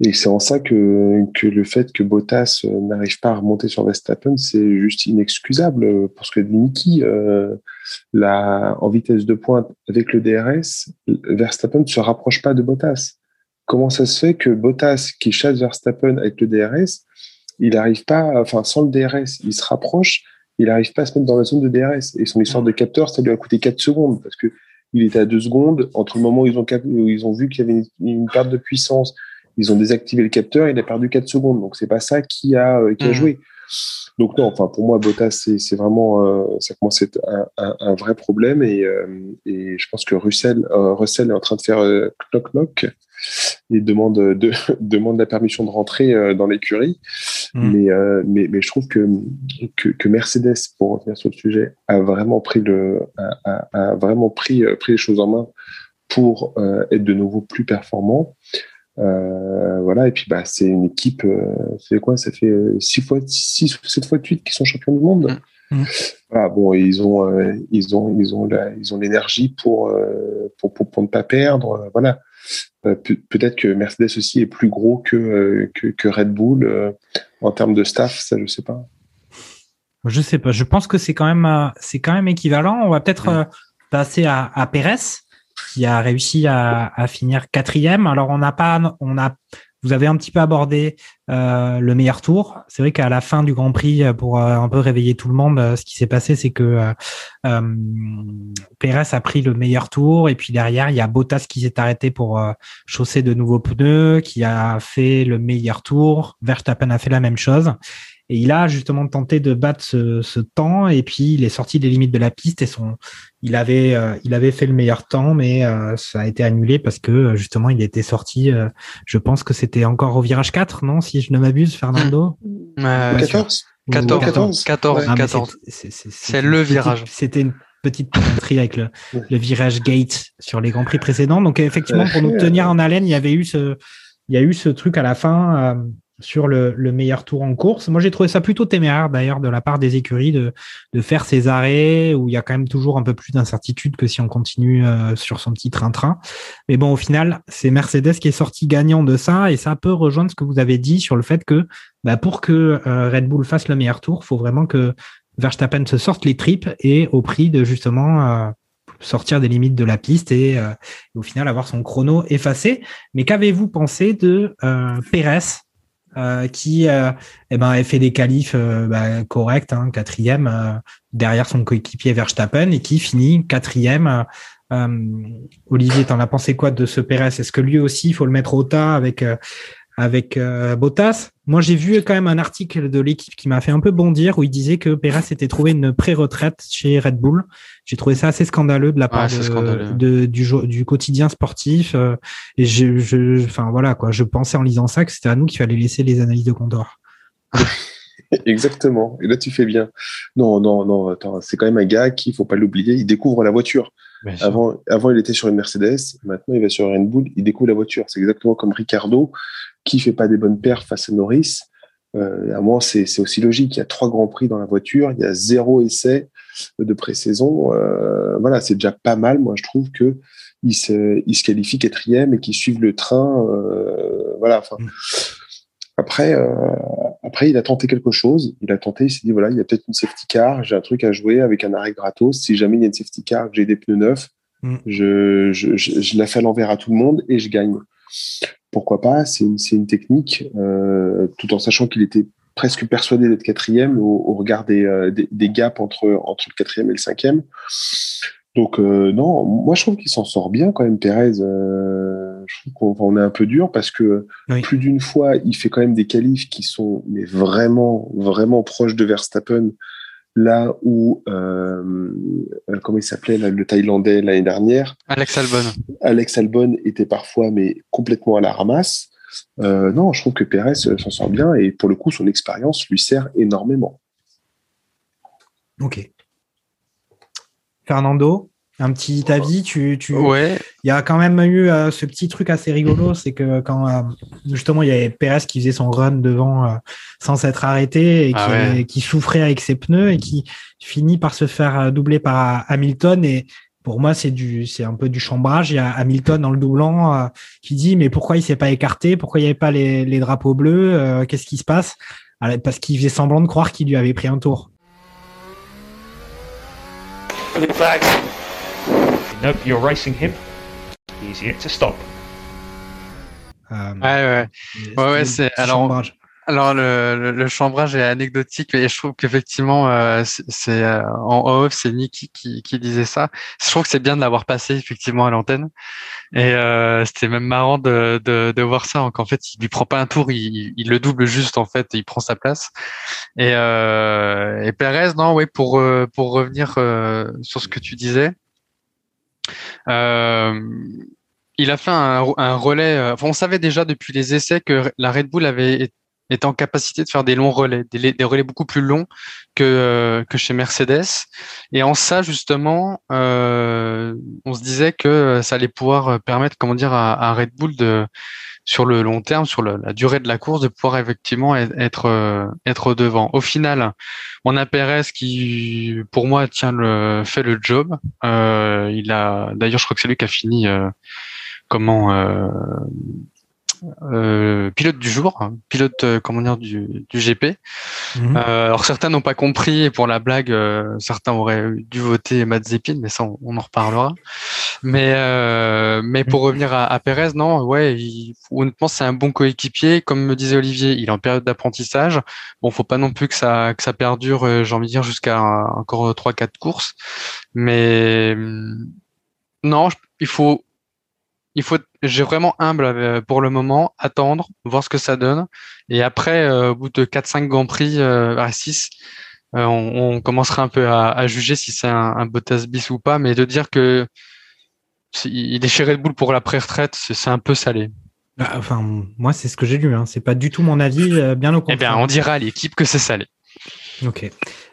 Et c'est en ça que, que le fait que Bottas n'arrive pas à remonter sur Verstappen, c'est juste inexcusable. Parce que Niki, euh, en vitesse de pointe avec le DRS, Verstappen ne se rapproche pas de Bottas. Comment ça se fait que Bottas, qui chasse Verstappen avec le DRS, il n'arrive pas, enfin, sans le DRS, il se rapproche, il n'arrive pas à se mettre dans la zone de DRS. Et son histoire de capteur, ça lui a coûté 4 secondes parce que il était à 2 secondes entre le moment où ils ont, où ils ont vu qu'il y avait une, perte de puissance. Ils ont désactivé le capteur, il a perdu 4 secondes. Donc, c'est pas ça qui a, euh, qui a mmh. joué. Donc, non, enfin, pour moi, Bottas, c'est vraiment, euh, ça commence à être un, un, vrai problème. Et, euh, et, je pense que Russell, Russell est en train de faire knock-knock et demande, de, demande la permission de rentrer dans l'écurie. Mm. Mais, euh, mais, mais je trouve que, que, que, Mercedes, pour revenir sur le sujet, a vraiment pris, le, a, a, vraiment pris, euh, pris les choses en main pour euh, être de nouveau plus performant. Euh, voilà, et puis bah, c'est une équipe, euh, c'est quoi? Ça fait 6 fois, 6 ou 7 fois de suite qui sont champions du monde. Mm. Voilà, bon, ils ont, ils ont, ils ont, ils ont l'énergie pour, pour, pour, pour, ne pas perdre. Voilà. Euh, peut-être que Mercedes aussi est plus gros que, euh, que, Red Bull euh, en termes de staff, ça je sais pas. Je sais pas. Je pense que c'est quand même c'est quand même équivalent. On va peut-être passer à, à Pérez qui a réussi à, à finir quatrième. Alors on n'a pas on a vous avez un petit peu abordé euh, le meilleur tour. C'est vrai qu'à la fin du Grand Prix, euh, pour euh, un peu réveiller tout le monde, ce qui s'est passé, c'est que Pérez a pris le meilleur tour et puis derrière, il y a Bottas qui s'est arrêté pour chausser de nouveaux pneus, qui a fait le meilleur tour. Verstappen a fait la même chose. Et il a justement tenté de battre ce, ce, temps et puis il est sorti des limites de la piste et son, il avait, euh, il avait fait le meilleur temps, mais euh, ça a été annulé parce que euh, justement il était sorti. je pense que c'était encore au virage 4, non Si je ne m'abuse, Fernando? 14 14, 14, 14, 14. C'est le virage. C'était une petite plaisanterie avec le, le, virage gate sur les grands prix précédents. Donc effectivement, pour nous tenir en haleine, il y avait eu ce, il y a eu ce truc à la fin sur le, meilleur tour en course. Moi, j'ai trouvé ça plutôt téméraire d'ailleurs de la part des écuries de, faire ces arrêts où il y a quand même toujours un peu plus d'incertitude que si on continue euh, sur son petit train-train. Mais bon, au final, c'est Mercedes qui est sorti gagnant de ça et ça peut rejoindre ce que vous avez dit sur le fait que bah, pour que euh, Red Bull fasse le meilleur tour, faut vraiment que Verstappen se sorte les tripes et au prix de justement euh, sortir des limites de la piste et, au final avoir son chrono effacé. Mais qu'avez-vous pensé de Pérez euh, qui euh, eh ben, a fait des qualifs euh, bah, corrects, hein, quatrième derrière son coéquipier Verstappen et qui finit quatrième. Olivier, t'en as pensé quoi de ce Pérez? Est-ce que lui aussi, il faut le mettre au tas avec avec euh, Bottas. Moi, j'ai vu quand même un article de l'équipe qui m'a fait un peu bondir où il disait que Perez s'était trouvé une pré-retraite chez Red Bull. J'ai trouvé ça assez scandaleux de la part de, du, du, quotidien sportif. Euh, et je, je, enfin voilà quoi, je pensais en lisant ça que c'était à nous qu'il fallait laisser les analyses de Condor. Exactement. Et là, tu fais bien. Non, non, non. Attends, c'est quand même un gars qui, faut pas l'oublier, il découvre la voiture. Avant, avant, il était sur une Mercedes. Maintenant, il va sur Red Bull. Il découvre la voiture. C'est exactement comme Ricardo qui fait pas des bonnes paires face à Norris. Euh, à moi, c'est aussi logique. Il y a trois grands prix dans la voiture, il y a zéro essai de pré-saison. Euh, voilà, c'est déjà pas mal. Moi, je trouve que se, il se qualifie quatrième et qu'il suive le train. Euh, voilà. Enfin, mm. après, euh, après, il a tenté quelque chose. Il a tenté. Il s'est dit voilà, il y a peut-être une safety car. J'ai un truc à jouer avec un arrêt gratos. Si jamais il y a une safety car, que j'ai des pneus neufs, Mm. Je, je, je, la fais à l'envers à tout le monde et je gagne. Pourquoi pas C'est une, une, technique, euh, tout en sachant qu'il était presque persuadé d'être quatrième au, au regard des, euh, des, des, gaps entre, entre le quatrième et le cinquième. Donc euh, non, moi je trouve qu'il s'en sort bien quand même, Pérez. Euh, je trouve qu'on est un peu dur parce que oui. plus d'une fois, il fait quand même des qualifs qui sont mais vraiment, vraiment proches de Verstappen. Là où, euh, comment il s'appelait le Thaïlandais l'année dernière Alex Albon. Alex Albon était parfois mais complètement à la ramasse. Euh, non, je trouve que Pérez s'en sort bien et pour le coup, son expérience lui sert énormément. Ok. Fernando, un petit avis, tu, tu... Ouais. Il y a quand même eu euh, ce petit truc assez rigolo, c'est que quand euh, justement il y avait Pérez qui faisait son run devant euh, sans s'être arrêté et qui, ah ouais. qui, souffrait avec ses pneus et qui finit par se faire doubler par Hamilton et pour moi c'est du c'est un peu du chambrage. Il y a Hamilton dans le doublant qui dit mais pourquoi il s'est pas écarté, pourquoi il n'y avait pas les, les drapeaux bleus, qu'est-ce qui se passe? Parce qu'il faisait semblant de croire qu'il lui avait pris un tour. Nope, you're racing him. He's yet to stop. Euh, ouais, ouais. Ouais, ouais, c'est. Alors, le, le, le, chambrage est anecdotique, mais je trouve qu'effectivement, euh, c'est euh, en off, c'est Niki qui, qui disait ça. Je trouve que c'est bien de l'avoir passé effectivement à l'antenne. Et euh, c'était même marrant de, de, de, voir ça. qu'en fait, il lui prend pas un tour, il, il, le double juste en fait, il prend sa place. Et, euh, et Perez, non, oui, pour euh, pour revenir euh, sur ce que tu disais. Euh, il a fait un, relais. Enfin, on savait déjà depuis les essais que la Red Bull avait était en capacité de faire des longs relais, des, relais beaucoup plus longs que euh, que chez Mercedes. Et en ça, justement, euh, on se disait que ça allait pouvoir permettre, comment dire, à, Red Bull de sur le long terme, sur la durée de la course, de pouvoir effectivement être euh, être devant. Au final, on a Perez qui, pour moi, tient le fait le job. Euh, il a, d'ailleurs, je crois que c'est lui qui a fini euh, comment euh, pilote du jour, hein, pilote euh, comment dire du, du GP. Mhm. Euh, alors certains n'ont pas compris et pour la blague, euh, certains auraient dû voter Mazepin, mais ça on, on en reparlera. Mais euh, mais pour revenir à, à Perez, non, ouais, il, honnêtement c'est un bon coéquipier. Comme me disait Olivier, il est en période d'apprentissage. Bon, faut pas non plus que ça que ça perdure, euh, j'ai envie de dire jusqu'à encore trois quatre courses. Mais non, il faut il faut j'ai vraiment humble euh, pour le moment, attendre, voir ce que ça donne. Et après, euh, au bout de 4-5 Grands Prix, euh, à 6, euh, on, on, commencera un peu à, à juger si c'est un, un Bottas bis ou pas. Mais de dire que il est chez Red Bull pour la pré-retraite, c'est un peu salé. Bah, enfin, moi, c'est ce que j'ai lu. Hein. C'est pas du tout mon avis, bien au contraire. Eh bien, on dira à l'équipe que c'est salé. Ok.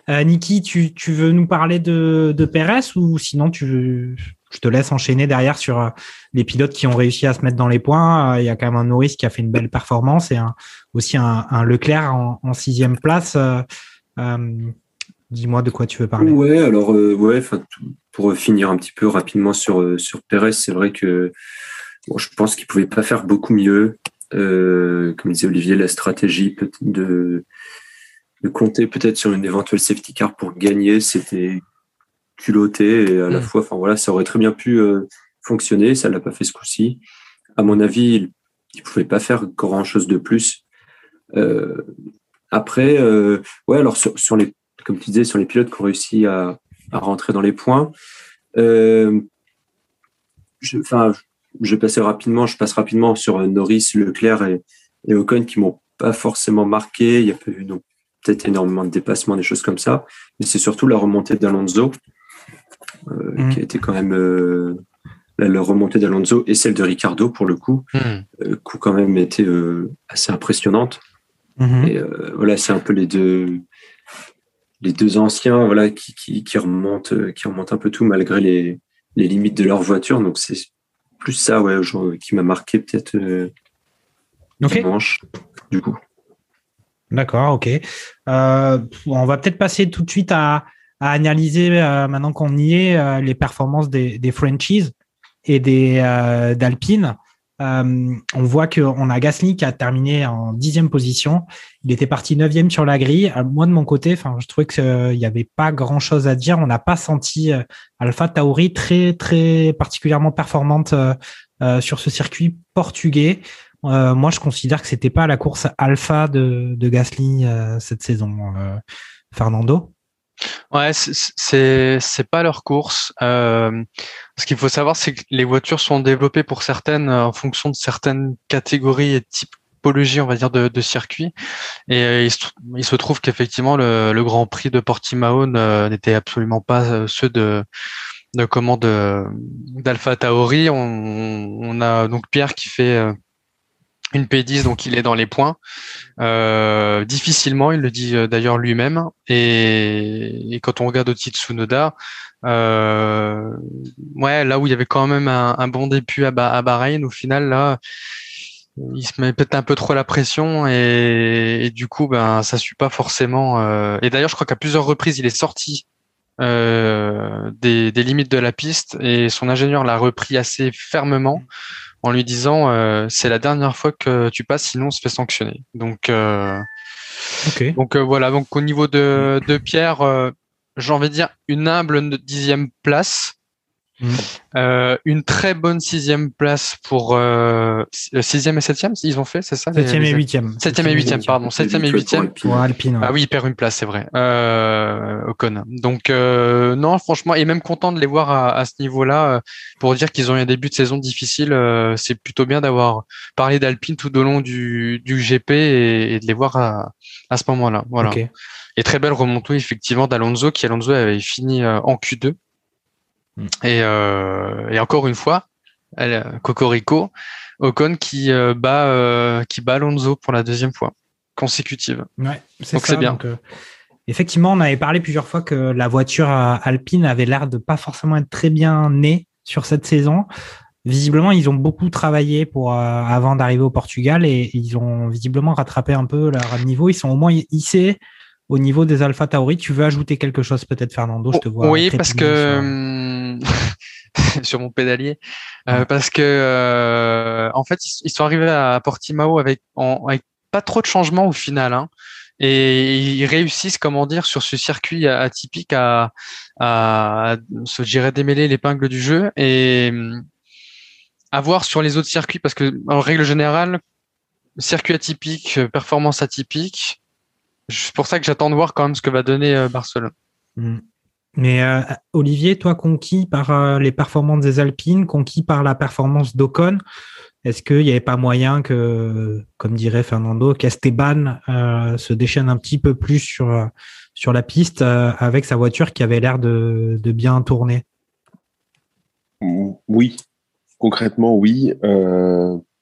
Euh, Niki, tu, tu, veux nous parler de, de Perez ou sinon tu veux, je te laisse enchaîner derrière sur euh, les pilotes qui ont réussi à se mettre dans les points. Euh, il y a quand même un Norris qui a fait une belle performance et aussi un, Leclerc en, sixième place. Euh, Dis-moi de quoi tu veux parler. Ouais, alors ouais, pour finir un petit peu rapidement sur sur Perez, c'est vrai que je pense qu'il pouvait pas faire beaucoup mieux. comme disait Olivier, la stratégie de compter peut-être sur une éventuelle safety car pour gagner, c'était culotté et à la mmh. fois, enfin voilà, ça aurait très bien pu euh, fonctionner. Ça l'a pas fait ce coup-ci. À mon avis, il, il pouvait pas faire grand chose de plus. Euh, après, euh, ouais, alors sur, sur, les, comme tu disais, sur les pilotes qui ont réussi à, à rentrer dans les points, je, enfin, je vais passer rapidement, je passe rapidement sur Norris, Leclerc et, et Ocon qui m'ont pas forcément marqué. Il y a pas eu donc peut-être énormément de dépassements, des choses comme ça, mais c'est surtout la remontée d'Alonso euh, mmh. qui a été quand même euh, la, la, remontée d'Alonso et celle de Ricardo pour le coup, mmh. euh, qui ont quand même été euh, assez impressionnantes. Mmh. Et euh, voilà, c'est un peu les deux les deux anciens voilà qui, qui, qui remontent qui remontent un peu tout malgré les, les limites de leur voiture. Donc c'est plus ça ouais qui m'a marqué peut-être okay. dimanche du coup. D'accord, ok. On va peut-être passer tout de suite à, à analyser, euh, maintenant qu'on y est, euh, les performances des, des Frenchies et des euh, d'Alpine. On voit qu'on a Gasly qui a terminé en dixième position. Il était parti neuvième sur la grille. Moi, de mon côté, enfin, je trouvais qu'il n'y avait pas grand chose à dire. On n'a pas senti Alpha Tauri très, très particulièrement performante sur ce circuit portugais. moi, je considère que c'était pas la course alpha de, de Gasly cette saison. Fernando Ouais, c'est c'est pas leur course. Euh, ce qu'il faut savoir, c'est que les voitures sont développées pour certaines en fonction de certaines catégories et typologies, on va dire, de, circuits. Et euh, il, se, trouve qu'effectivement, le, Grand Prix de Portimao n'était absolument pas euh, ceux de de comment d'Alpha Tauri. On, a donc Pierre qui fait euh, une P10, donc il est dans les points. Euh, difficilement, il le dit euh, d'ailleurs lui-même. Et, quand on regarde de Tsunoda, euh, ouais, là où il y avait quand même un, bon début à, Bahreïn, au final, là, il se met peut-être un peu trop la pression et, du coup, ben, ça suit pas forcément. Euh, et d'ailleurs, je crois qu'à plusieurs reprises, il est sorti des, limites de la piste et son ingénieur l'a repris assez fermement en lui disant euh, c'est la dernière fois que tu passes, sinon on se fait sanctionner. Donc, euh, donc euh, voilà. Donc au niveau de, de Pierre, j'ai envie de dire une humble dixième place. Mm. Euh, une très bonne sixième place pour euh, sixième et septième, ils ont fait, c'est ça Septième et huitième. Septième et huitième, pardon. Septième et huitième. Pour Alpine. Ah oui, il perd une place, c'est vrai. Euh, Ocon. Donc euh, non, franchement, et même content de les voir à, à ce niveau-là pour dire qu'ils ont eu un début de saison difficile. c'est plutôt bien d'avoir parlé d'Alpine tout au long du, du GP et, et, de les voir à, à ce moment-là. Voilà. Et très belle remontée effectivement d'Alonso qui Alonso avait fini en Q2 Mm. Et, euh, et, encore une fois, elle, Cocorico, Ocon qui euh, bat euh, qui bat Alonso pour la deuxième fois consécutive. Ouais, donc c'est bien. effectivement, on avait parlé plusieurs fois que la voiture Alpine avait l'air de pas forcément être très bien née sur cette saison. Visiblement, ils ont beaucoup travaillé pour avant d'arriver au Portugal et, ils ont visiblement rattrapé un peu leur niveau. Ils sont au moins hissés au niveau des Alpha Tauri. Tu veux ajouter quelque chose peut-être, Fernando? Je te vois. Oui, parce que hum, sur mon pédalier, euh, parce que euh, en fait ils, sont arrivés à Portimao avec, avec pas trop de changements au final. Hein, et ils réussissent, comment dire, sur ce circuit atypique à, à se gérer démêler l'épingle du jeu et hum, à voir sur les autres circuits parce que en règle générale, circuit atypique, performance atypique, c'est pour ça que j'attends de voir quand même ce que va donner euh, Barcelone. Hmm. Mais euh, Olivier, toi, conquis par euh, les performances des Alpines, conquis par la performance d'Ocon, est-ce qu'il n'y avait pas moyen que, comme dirait Fernando, qu'Esteban se déchaîne un petit peu plus sur, sur la piste avec sa voiture qui avait l'air de, de, bien tourner? Oui, concrètement, oui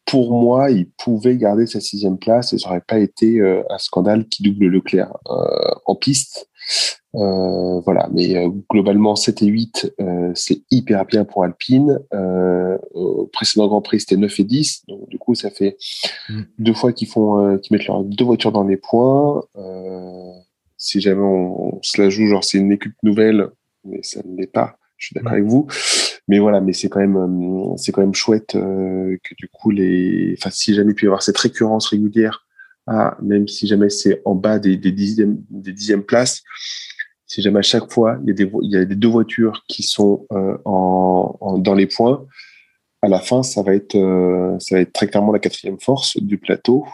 pour moi, il pouvait garder sa sixième place et ça n'aurait pas été euh, un scandale qui double Leclerc euh, en piste. Euh, voilà, mais euh, globalement 7 et 8, c'est hyper bien pour Alpine. au précédent Grand Prix, c'était 9 et 10, donc du coup, ça fait mm. deux fois qu'ils font, qu'ils mettent leurs deux voitures dans les points. si jamais on, on, se la joue, genre c'est une équipe nouvelle, mais ça ne l'est pas. Je suis d'accord mm. avec vous. Mais voilà, mais c'est quand même euh, c'est quand même chouette euh, que du coup les, enfin si jamais il peut y avoir cette récurrence régulière, ah, même si jamais c'est en bas des, des dixièmes des dixièmes places, si jamais à chaque fois il y a des il y a des deux voitures qui sont euh, en, en, dans les points, à la fin ça va être euh, ça va être très clairement la quatrième force du plateau.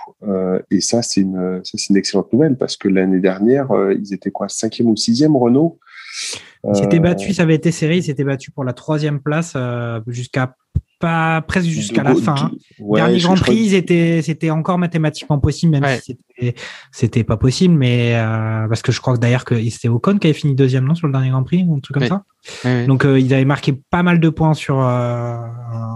Et ça c'est une ça c'est une excellente nouvelle parce que l'année dernière ils étaient quoi cinquième ou sixième Renault? Il s'était euh, battu, ça avait été serré, il s'était battu pour la troisième place euh, jusqu'à pas presque jusqu'à la fin. Hein. Dernier Grand Prix, c'était encore mathématiquement possible, même si c'était pas possible, mais euh, parce que je crois que d'ailleurs que c'était Ocon qui avait fini deuxième non sur le dernier Grand Prix ou un truc comme ça. Donc euh, ils avaient marqué pas mal de points sur euh,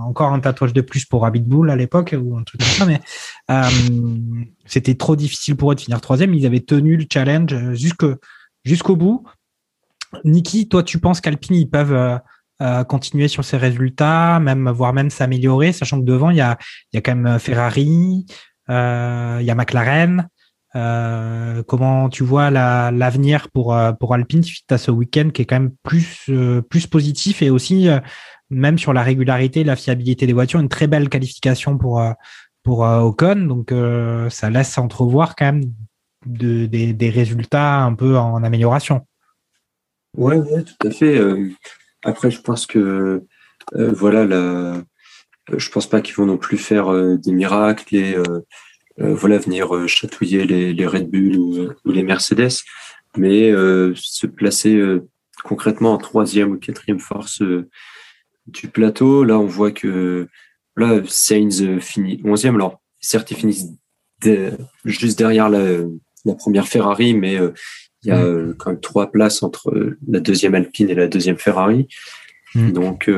encore un tatouage de plus pour Rabbit Bull à l'époque ou un truc comme ça, mais c'était trop difficile pour eux de finir troisième. Ils avaient tenu le challenge jusqu'au bout. Niki, toi, tu penses qu'Alpine, ils peuvent euh, euh, continuer sur ces résultats, même voire même s'améliorer, sachant que devant, il y a, y a quand même Ferrari, euh, il y a McLaren. comment tu vois l'avenir pour pour Alpine suite à ce week-end qui est quand même plus plus positif et aussi même sur la régularité, la fiabilité des voitures, une très belle qualification pour pour Ocon. Donc ça laisse entrevoir quand même de, des, des, résultats un peu en amélioration. Ouais, ouais tout à fait. après, je pense que voilà la je pense pas qu'ils vont non plus faire des miracles et euh, voilà, venir euh, chatouiller les, Red Bull ou, les Mercedes, mais euh, se placer concrètement en troisième ou quatrième force du plateau. Là, on voit que là, Sainz finit onzième. Alors, certes, ils finissent juste derrière la, première Ferrari, mais il y a mmh. quand même trois places entre la deuxième Alpine et la deuxième Ferrari. Mmh. Donc,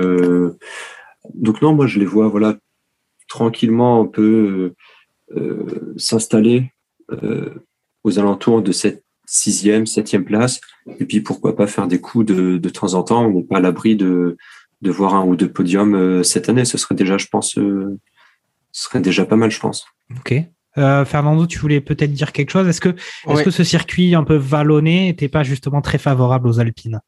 donc non, moi je les vois voilà tranquillement un peu euh, s'installer euh, aux alentours de cette sixième, septième place. Et puis pourquoi pas faire des coups de, de temps en temps. On n'est pas à l'abri de, de voir un ou deux podiums euh, cette année. Ce serait déjà, je pense, ce serait déjà pas mal, je pense. Ok. Euh, Fernando, tu voulais peut-être dire quelque chose. Est-ce que, est-ce que ce circuit un peu vallonné n'était pas justement très favorable aux Alpines?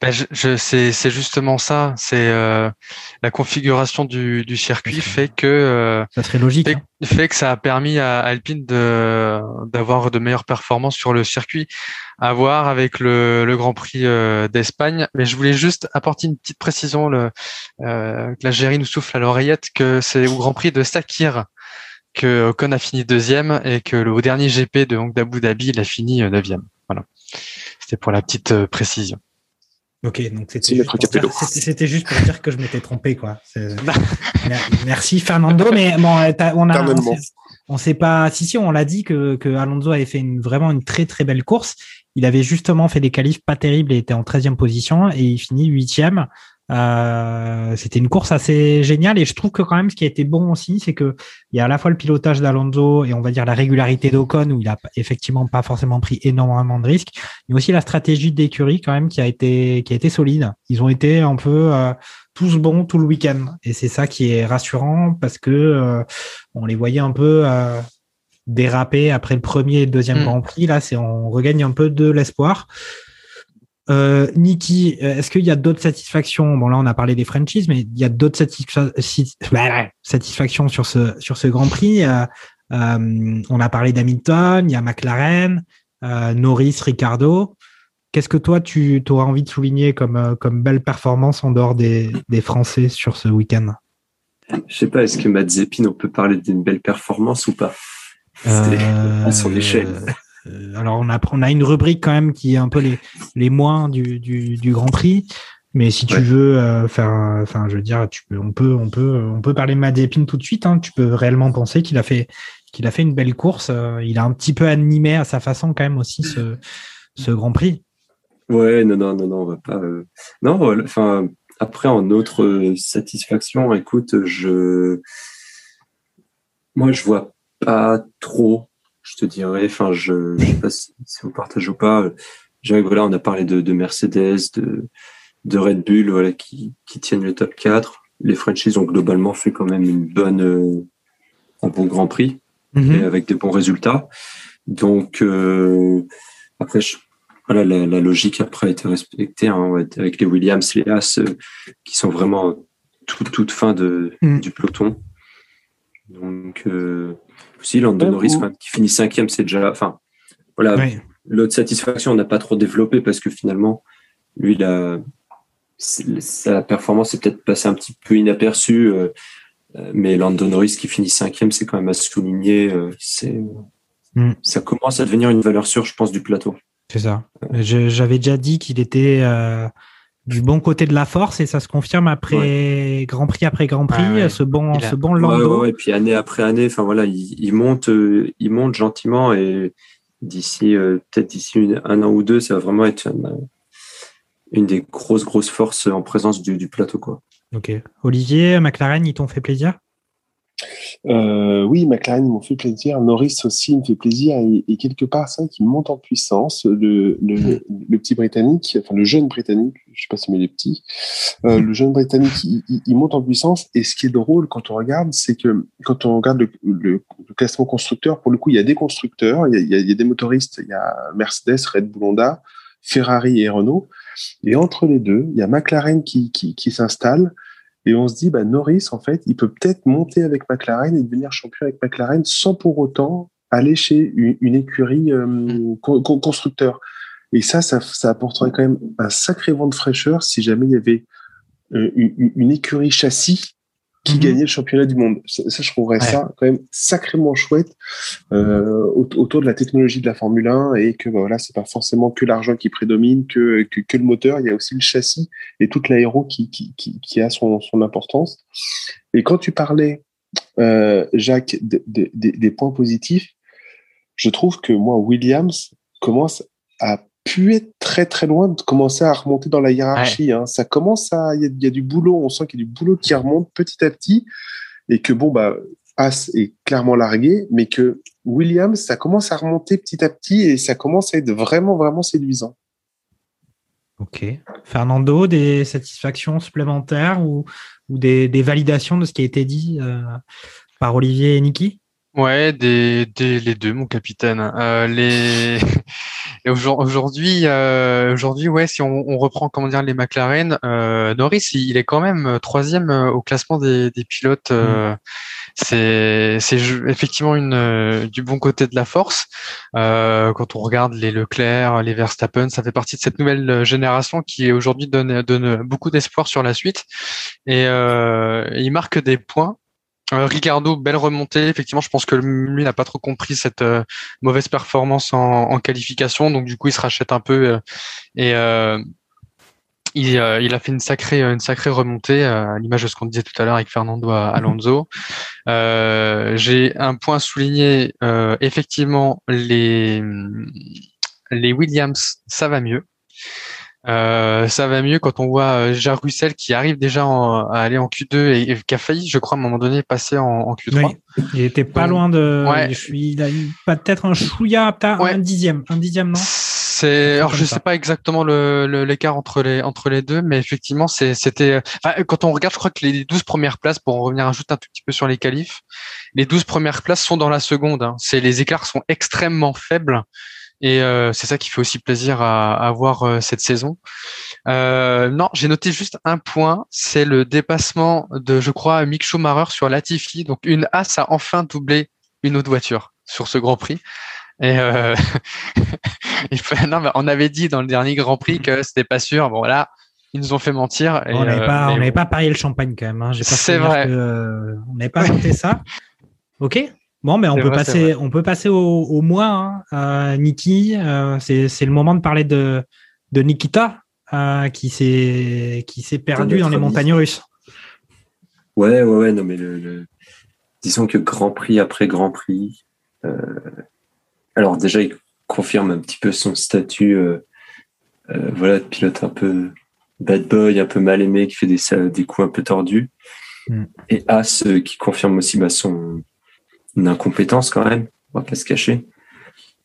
Ben je, je c'est, justement ça. C'est euh, la configuration du, du circuit fait que euh, ça serait logique. Fait, hein. fait, que ça a permis à Alpine de d'avoir de meilleures performances sur le circuit. À voir avec le, le Grand Prix euh, d'Espagne. Mais je voulais juste apporter une petite précision. Le, euh, que la Géry nous souffle à l'oreillette que c'est au Grand Prix de Sakir que Ocon a fini deuxième et que le dernier GP de d'Abu Dhabi, il a fini euh, neuvième. Voilà. C'était pour la petite euh, précision. Ok, donc c'était juste, juste, pour dire que je m'étais trompé, quoi. Merci Fernando, mais bon, on a, on sait, pas. Si si, on l'a dit que, que Alonso avait fait une, vraiment une très très belle course. Il avait justement fait des qualifs pas terribles et était en 13e position et il finit huitième. Euh, c'était une course assez géniale et je trouve que quand même ce qui a été bon aussi, c'est que il y a à la fois le pilotage d'Alonso et on va dire la régularité d'Ocon où il a effectivement pas forcément pris énormément de risques, mais aussi la stratégie d'écurie quand même qui a été qui a été solide. Ils ont été un peu euh, tous bons tout le week-end et c'est ça qui est rassurant parce que euh, on les voyait un peu euh, déraper après le premier et le deuxième mm. Grand Prix. Là, c'est on regagne un peu de l'espoir. Euh, Niki, euh, est-ce qu'il y a d'autres satisfactions? Bon, là, on a parlé des franchises, mais il y a d'autres satisfactions sur ce sur ce Grand Prix. Euh, euh on a parlé d'Hamilton, il y a McLaren, Norris, Ricardo. Qu'est-ce que toi, tu auras envie de souligner comme comme belle performance en dehors des, des Français sur ce week-end? Je sais pas, est-ce que Mazepin, on peut parler d'une belle performance ou pas? À son échelle alors on a, on a une rubrique quand même qui est un peu les, les moins du, du, du Grand Prix. Mais si tu veux euh, faire, enfin, je veux dire, tu peux, on peut, on peut, on peut parler de Madépine tout de suite. Hein. Tu peux réellement penser qu'il a fait, qu'il a fait une belle course. Euh, il a un petit peu animé à sa façon quand même aussi ce, ce Grand Prix. Ouais, non, non, non, non, on va pas. Non, enfin, après en autre satisfaction, écoute, je, moi, je vois pas trop je te dirais. Enfin, je ne sais pas si, vous partagez ou pas. voilà, on a parlé de, Mercedes, de, de Red Bull, voilà, qui, qui tiennent le top 4. Les franchises ont globalement fait quand même une bonne, euh, un bon Grand Prix mhm. et avec des bons résultats. Donc euh, après, voilà, la, logique après a été respectée hein, avec les Williams, les As, euh, qui sont vraiment toute, toute fin de, mhm. du peloton. Donc aussi, Lando Norris, qui finit cinquième, c'est déjà. Enfin, voilà. L'autre satisfaction, on n'a pas trop développé parce que finalement, lui, la, sa performance est peut-être passée un petit peu inaperçue. Euh, euh, mais Lando Norris qui finit cinquième, c'est quand même à souligner. Euh, c'est, mm. ça commence à devenir une valeur sûre, je pense, du plateau. C'est ça. J'avais déjà dit qu'il était du bon côté de la force et ça se confirme après Grand Prix après Grand Prix, ce bon, ce bon Lando. et puis année après année, enfin voilà, il, monte, euh, il monte gentiment et d'ici euh, peut-être d'ici un an ou deux, ça va vraiment être une, des grosses grosses forces en présence du, du plateau quoi. Ok. Olivier, McLaren, ils t'ont fait plaisir? Euh, oui, McLaren m'ont fait plaisir. Norris aussi me fait plaisir. Et, quelque part, ça qui monte en puissance. Le, le, le, petit Britannique, enfin le jeune Britannique, je sais pas si mais les petits, euh, le jeune Britannique, il, il, monte en puissance. Et ce qui est drôle quand on regarde, c'est que quand on regarde le, le, classement constructeur, pour le coup, il y a des constructeurs, il y a, il y a des motoristes, il y a Mercedes, Red Bull, Honda, Ferrari et Renault. Et entre les deux, il y a McLaren qui, qui, qui s'installe. Et on se dit, bah, Norris, en fait, il peut peut-être monter avec McLaren et devenir champion avec McLaren sans pour autant aller chez une, une écurie euh, co- constructeur. Et ça, ça, ça apporterait quand même un sacré vent de fraîcheur si jamais il y avait euh, une, une écurie châssis qui Mhm. gagnait le championnat du monde. Ça, ça, je trouverais Ouais. ça quand même sacrément chouette euh, au- autour de la technologie de la Formule 1 et que bah, voilà, c'est pas forcément que l'argent qui prédomine, que, que, que le moteur, il y a aussi le châssis et toute l'aéro qui, qui, qui, qui a son, son importance. Et quand tu parlais, euh, Jacques, de- de- de- des points positifs, je trouve que moi, Williams commence à pu être très très loin de commencer à remonter dans la hiérarchie. Hein. Ça commence à, il y, a- il y a du boulot, on sent qu'il y a du boulot qui remonte petit à petit et que bon bah As est clairement largué, mais que Williams, ça commence à remonter petit à petit et ça commence à être vraiment vraiment séduisant. Ok. Fernando, des satisfactions supplémentaires ou, ou des, des validations de ce qui a été dit euh, par Olivier et Niki? Ouais, des, des, les deux, mon capitaine. Euh, les aujourd'hui, euh, aujourd'hui, ouais, si on, on reprend comment dire les McLaren, euh, Norris, il, il est quand même euh, troisième euh, au classement des, des pilotes. euh, C'est, c'est ju- effectivement une du bon côté de la force. Euh, quand on regarde les Leclerc, les Verstappen, ça fait partie de cette nouvelle génération qui aujourd'hui donne donne beaucoup d'espoir sur la suite. Et euh, il marque des points. Euh, Ricardo, belle remontée. Effectivement, je pense que lui n'a pas trop compris cette euh, mauvaise performance en, qualification, donc du coup, il se rachète un peu euh, et il, a fait une sacrée, une sacrée remontée à l'image de ce qu'on disait tout à l'heure avec Fernando Alonso. J'ai un point euh, effectivement, les les Williams, ça va mieux. Euh, ça va mieux quand on voit euh, Jarre Russell qui arrive déjà en- à aller en Q2 et, et qui a failli, je crois, à un moment donné, passer en, en Q3. Oui. Il était pas Donc, loin de. ouais. Je suis, il a eu peut-être un chouïa, Ouais. un dixième, un dixième, non? C'est, alors je ça. sais pas exactement le, le- l'écart entre les entre les deux, mais effectivement c'est c'était. enfin, quand on regarde, je crois que les 12 premières places, pour en revenir juste un tout petit peu sur les qualifs, les 12 premières places sont dans la seconde. hein. C'est les écarts sont extrêmement faibles et euh, c'est ça qui fait aussi plaisir à, à voir euh, cette saison. Euh, non, j'ai noté juste un point, c'est le dépassement de, je crois, Mick Schumacher sur Latifi. Donc une As a enfin doublé une autre voiture sur ce Grand Prix. Et euh, non, mais on avait dit dans le dernier Grand Prix que c'était pas sûr. Bon là, ils nous ont fait mentir. Et, On n'avait euh, pas, on n'avait bon. pas parié le champagne quand même. Hein. C'est vrai. que, euh, on n'avait pas noté ça. Ok. Bon, mais on peut vrai, passer, on peut passer au, au mois. Hein. Euh, Niki, euh, c'est le moment de parler de de Nikita euh, qui s'est qui s'est perdu dans les montagnes russes. Ouais, ouais, ouais, non, mais le, le- disons que Grand Prix après Grand Prix, euh, alors déjà, il confirme un petit peu son statut, euh, euh, voilà, de pilote un peu bad boy, un peu mal aimé, qui fait des, des coups un peu tordus. Mm. Et As, euh, qui confirme aussi bah, son incompétence quand même, on va pas se cacher.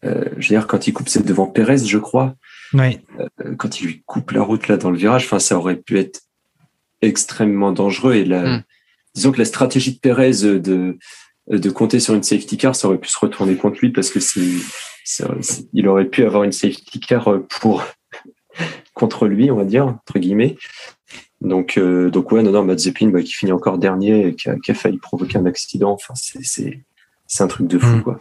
Euh, je veux dire, quand il coupe, c'est devant Pérez, je crois Oui. euh, quand il lui coupe la route là dans le virage, enfin ça aurait pu être extrêmement dangereux et la, Mm. disons que la stratégie de Pérez de de compter sur une safety car, ça aurait pu se retourner contre lui parce que c'est, c'est- c'est- il aurait pu avoir une safety car pour contre lui, on va dire entre guillemets. Donc euh, donc ouais non non Mazepin bah, qui finit encore dernier et qui a, qui a failli provoquer un accident. Enfin c'est c'est un truc de fou Mm. quoi.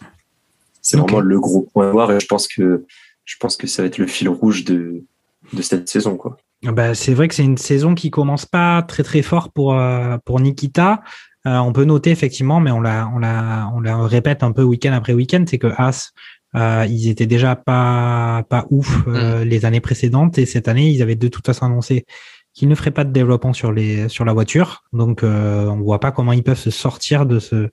C'est vraiment le gros point noir et je pense que je pense que ça va être le fil rouge de de cette saison quoi. Bah, c'est vrai que c'est une saison qui commence pas très très fort pour euh, pour Nikita. Euh, on peut noter effectivement, mais on la on la on la répète un peu week-end après week-end, c'est que As euh, ils étaient déjà pas pas ouf euh, les années précédentes et cette année ils avaient de toute façon annoncé qu'ils ne feraient pas de développement sur les sur la voiture. Donc euh, on voit pas comment ils peuvent se sortir de ce de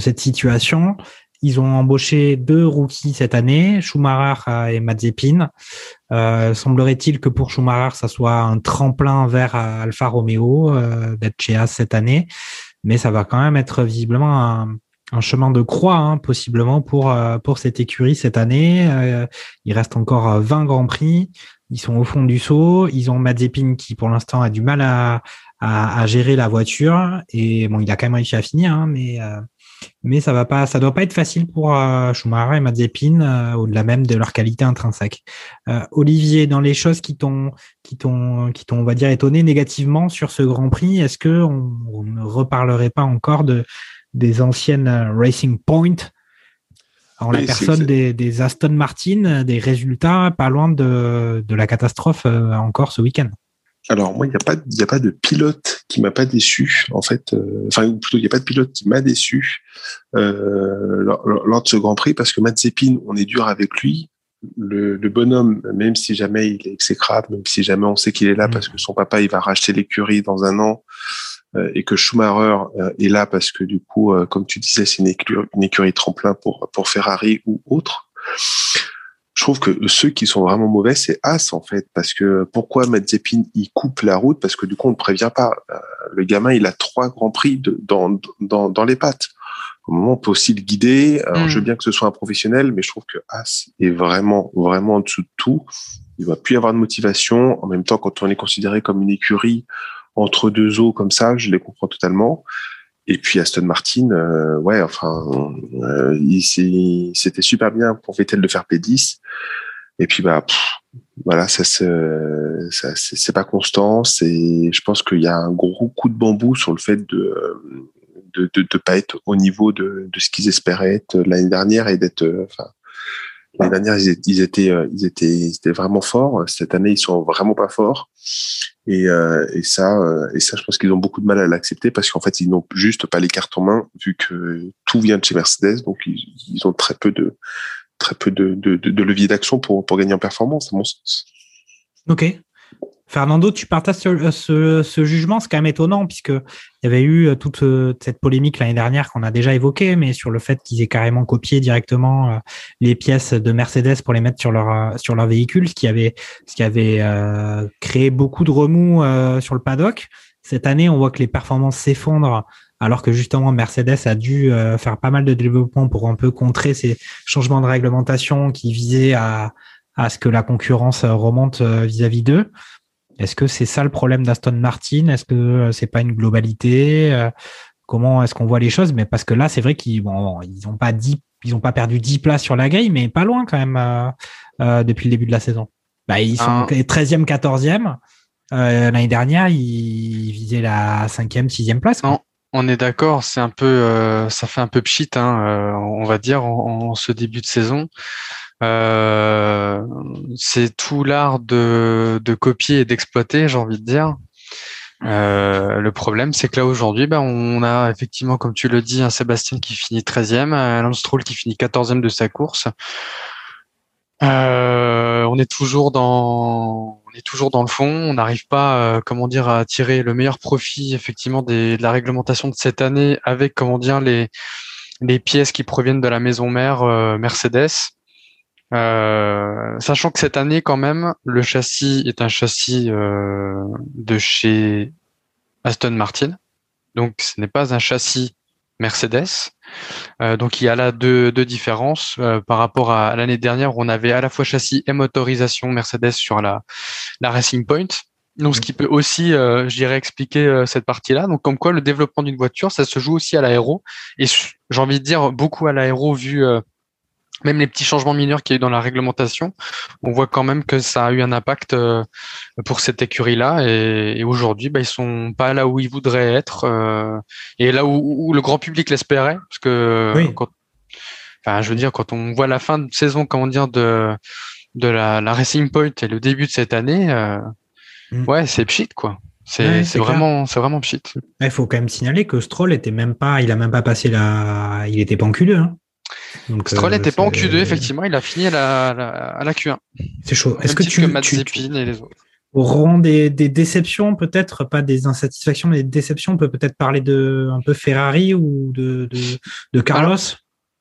cette situation. Ils ont embauché deux rookies cette année, Schumacher et Mazepin. Euh, semblerait-il que pour Schumacher, ça soit un tremplin vers Alfa Romeo euh, d'être chez As cette année, mais ça va quand même être visiblement un, un chemin de croix, hein, possiblement pour euh, pour cette écurie cette année. Euh, il reste encore euh, 20 grands prix. Ils sont au fond du saut. Ils ont Mazepin qui, pour l'instant, a du mal à, à, à gérer la voiture. Et bon, il a quand même réussi à finir, hein, mais euh, mais ça va pas, ça doit pas être facile pour euh, Schumacher et Mazepin, euh, au-delà même de leur qualité intrinsèque. Euh, Olivier, dans les choses qui t'ont, qui t'ont, qui t'ont, on va dire, étonné négativement sur ce Grand Prix, est-ce que on, ne reparlerait pas encore de des anciennes euh, Racing Point en la personne des, des Aston Martin, des résultats pas loin de, de la catastrophe euh, encore ce week-end. Alors moi, il n'y a pas, il a pas de pilote qui m'a pas déçu. En fait, euh, enfin ou plutôt, il n'y a pas de pilote qui m'a déçu euh, lors, de ce Grand Prix parce que Mazepin, on est dur avec lui. Le, le bonhomme, même si jamais il est exécrable, même si jamais on sait qu'il est là Mm. parce que son papa il va racheter l'écurie dans un an et que Schumacher euh, est là parce que du coup, euh, comme tu disais, c'est une écurie, une écurie tremplin pour pour Ferrari ou autre. Je trouve que ceux qui sont vraiment mauvais, c'est As en fait, parce que pourquoi Mazepin il coupe la route? Parce que du coup, on ne prévient pas. Euh, le gamin, il a trois grands prix de, dans, dans dans les pattes. Au moment, on peut aussi le guider. Alors, Mm. je veux bien que ce soit un professionnel, mais je trouve que As est vraiment vraiment en dessous de tout. Il va plus y avoir de motivation. En même temps, quand on est considéré comme une écurie entre deux eaux comme ça, je les comprends totalement. Et puis Aston Martin, euh, ouais, enfin, euh, c'était super bien pour Vettel de faire P10. Et puis bah, voilà, ça, c'est pas constant. C'est, je pense qu'il y a un gros coup de bambou sur le fait de de de, de pas être au niveau de de ce qu'ils espéraient être l'année dernière et d'être, euh, enfin, l'année dernière ils étaient ils étaient euh, ils étaient, ils étaient vraiment forts. Cette année ils sont vraiment pas forts. Et, euh, et ça, euh, et ça, je pense qu'ils ont beaucoup de mal à l'accepter parce qu'en fait, ils n'ont juste pas les cartes en main vu que tout vient de chez Mercedes, donc ils, ils ont très peu de très peu de, de, de, de levier d'action pour, pour gagner en performance, à mon sens. Ok. Fernando, tu partages ce, ce, ce jugement, c'est quand même étonnant puisque il y avait eu euh, toute euh, cette polémique l'année dernière qu'on a déjà évoquée, mais sur le fait qu'ils aient carrément copié directement euh, les pièces de Mercedes pour les mettre sur leur euh, sur leur véhicule, ce qui avait ce qui avait euh, créé beaucoup de remous euh, sur le paddock. Cette année, on voit que les performances s'effondrent alors que justement Mercedes a dû euh, faire pas mal de développement pour un peu contrer ces changements de réglementation qui visaient à à ce que la concurrence euh, remonte euh, vis-à-vis d'eux. Est-ce que c'est ça le problème d'Aston Martin? Est-ce que euh, c'est pas une globalité? Euh, Comment est-ce qu'on voit les choses? Mais parce que là, c'est vrai qu'ils bon, ils ont pas dix, ils ont pas perdu 10 places sur la grille, mais pas loin quand même euh, euh, depuis le début de la saison. Bah, ils sont Ah. 13e, 14e. Euh, L'année dernière, ils visaient la 5e, 6e place. quoi. Non. On est d'accord, c'est un peu, euh, ça fait un peu pchit, hein, euh, on va dire, en, en ce début de saison. Euh, c'est tout l'art de, de copier et d'exploiter, j'ai envie de dire. Euh, le problème, c'est que là aujourd'hui, bah, on a effectivement, comme tu le dis, un Sébastien qui finit 13e, un Stroll qui finit 14e de sa course. Euh, on est toujours dans, on est toujours dans le fond. On n'arrive pas, euh, comment dire, à tirer le meilleur profit effectivement des, de la réglementation de cette année avec, comment dire, les les pièces qui proviennent de la maison mère euh, Mercedes. Euh, sachant que cette année, quand même, le châssis est un châssis euh, de chez Aston Martin. Donc, ce n'est pas un châssis Mercedes. Euh, donc, il y a là deux, deux différences euh, par rapport à, à l'année dernière où on avait à la fois châssis et motorisation Mercedes sur la, la Racing Point. Donc, ce qui peut aussi, euh, je dirais, expliquer euh, cette partie-là. Donc, comme quoi le développement d'une voiture, ça se joue aussi à l'aéro. Et j'ai envie de dire beaucoup à l'aéro vu euh, même les petits changements mineurs qu'il y a eu dans la réglementation. On voit quand même que ça a eu un impact euh, pour cette écurie-là. Et, et aujourd'hui, bah, ils sont pas là où ils voudraient être euh, et là où, où le grand public l'espérait. Parce que Oui. quand, enfin, je veux dire, quand on voit la fin de saison, comment dire, de de la, la Racing Point et le début de cette année, euh, Mm. ouais, c'est pchit quoi. C'est Ouais, vraiment c'est vraiment pchit. Il faut quand même signaler que Stroll était même pas, il a même pas passé la, il était pas en Q2. Hein. Donc, Stroll euh, n'était pas en c'est- Q2, effectivement, il a fini à la, à la, à la Q1. C'est chaud. Est-ce que tu, que tu, et les autres. au rang des, des déceptions, peut-être pas des insatisfactions, mais des déceptions, on peut peut-être parler de un peu Ferrari ou de de, de Carlos?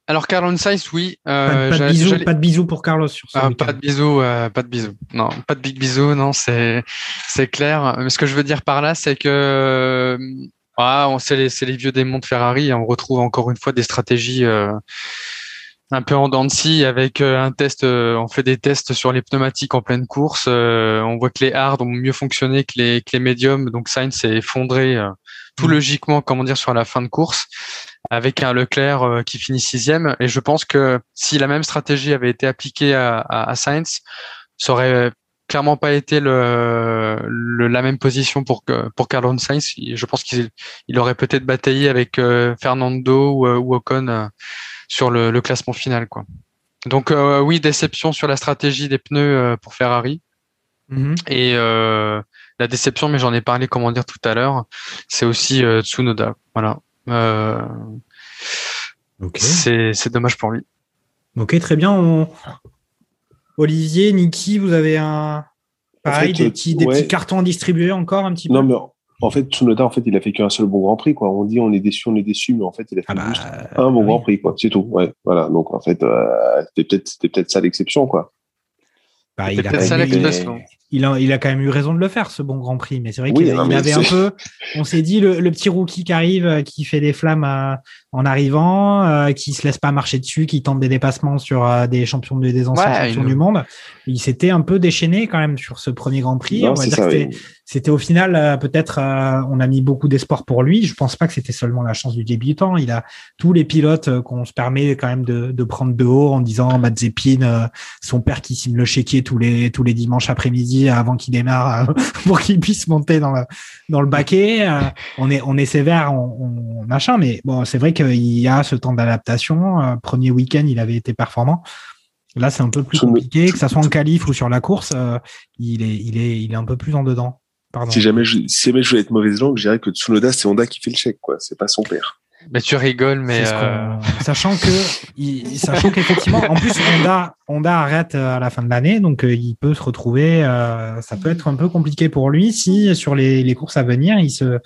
Alors Carlon Sainz, oui. pas, euh, de- pas de bisous, pas de bisous pour Carlos sur ce Ah, pas de bisous, euh, pas de bisous. Non, pas de big bisous, non, c'est clair. Mais ce que je veux dire par là, c'est que euh, ah, on c'est les les vieux démons de Ferrari. On retrouve encore une fois des stratégies euh, un peu en dents de scie avec euh, un test. euh, on fait des tests sur les pneumatiques en pleine course. euh, on voit que les hard ont mieux fonctionné que les que les médiums. Donc Sainz s'est effondré euh, tout Mm. logiquement, comment dire, sur la fin de course. avec un Leclerc euh, qui finit sixième. Et je pense que si la même stratégie avait été appliquée à, à, à Sainz, ça aurait clairement pas été le, le la même position pour pour Carlos Sainz. Je pense qu'il il aurait peut-être bataillé avec euh, Fernando ou, ou Ocon sur le, le, classement final, quoi. Donc oui, déception sur la stratégie des pneus pour Ferrari. Mm -hmm. Et la déception, mais j'en ai parlé, comment dire, tout à l'heure, c'est aussi euh, Tsunoda. Voilà. Euh, okay. C'est dommage pour lui. Ok, très bien. On... Olivier, Niki, vous avez un pareil, en fait, des, petits, des ouais. petits cartons à distribuer encore un petit peu? Non, mais en fait, Tsunoda, en fait, il a fait qu'un seul bon Grand Prix, quoi. On dit on est déçu, on est déçu, mais en fait, il a fait ah bah, juste un bon oui. Grand Prix, quoi. C'est tout. Ouais, voilà. Donc, en fait, euh, c'était peut-être, c'était peut-être ça l'exception, quoi. Bah, il, a ça il, a, il a quand même eu raison de le faire, ce bon Grand Prix. Mais c'est vrai Oui, qu'il avait un peu. On s'est dit, le, le petit rookie qui arrive, euh, qui fait des flammes euh, en arrivant, euh, qui se laisse pas marcher dessus, qui tente des dépassements sur euh, des champions de- des anciens Ouais, champions il- du monde. Il s'était un peu déchaîné quand même sur ce premier Grand Prix. Non, on va dire ça, que oui. C'était- au final euh, peut-être euh, on a mis beaucoup d'espoir pour lui. Je pense pas que c'était seulement la chance du débutant. Il a tous les pilotes euh, qu'on se permet quand même de, de prendre de haut en disant Mazepin, euh, son père qui signe le chéquier tous les tous les dimanches après-midi avant qu'il démarre pour qu'il puisse monter dans le dans le baquet. Euh, on est on est sévère, on, on- machin, mais bon c'est vrai qu'il y a ce temps d'adaptation. Euh, premier week-end il avait été performant. Là c'est un peu plus compliqué, que ça soit en qualif ou sur la course, euh, il est il est il est un peu plus en dedans. Pardon. Si jamais je, si jamais je voulais être mauvaise langue, je dirais que Tsunoda, c'est Honda qui fait le chèque, quoi. C'est pas son père. Mais tu rigoles, mais euh, qu'on- sachant que, il- sachant qu'effectivement, en plus Honda, Honda arrête euh, à la fin de l'année, donc euh, il peut se retrouver. euh, ça peut être un peu compliqué pour lui si sur les, les courses à venir, il se,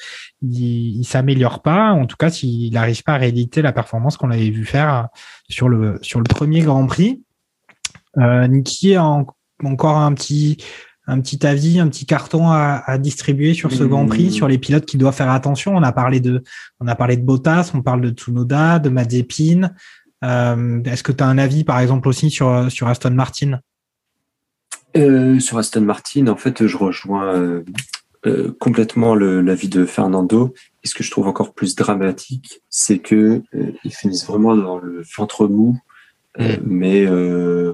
il, il s'améliore pas. En tout cas, s'il n'arrive pas à rééditer la performance qu'on avait vu faire euh, sur le sur le premier Grand Prix. Euh, Niki a en- encore un petit un petit avis, un petit carton à, à distribuer sur ce Grand Prix, Mmh. sur les pilotes qui doivent faire attention. On a parlé de, on a parlé de Bottas, on parle de Tsunoda, de Mazepin. Euh, Est-ce que tu as un avis, par exemple, aussi sur, sur Aston Martin? Euh, sur Aston Martin, en fait, je rejoins euh, euh, complètement l'avis de Fernando. Et ce que je trouve encore plus dramatique, c'est que euh, ils finissent vraiment dans le ventre mou, euh, mais euh,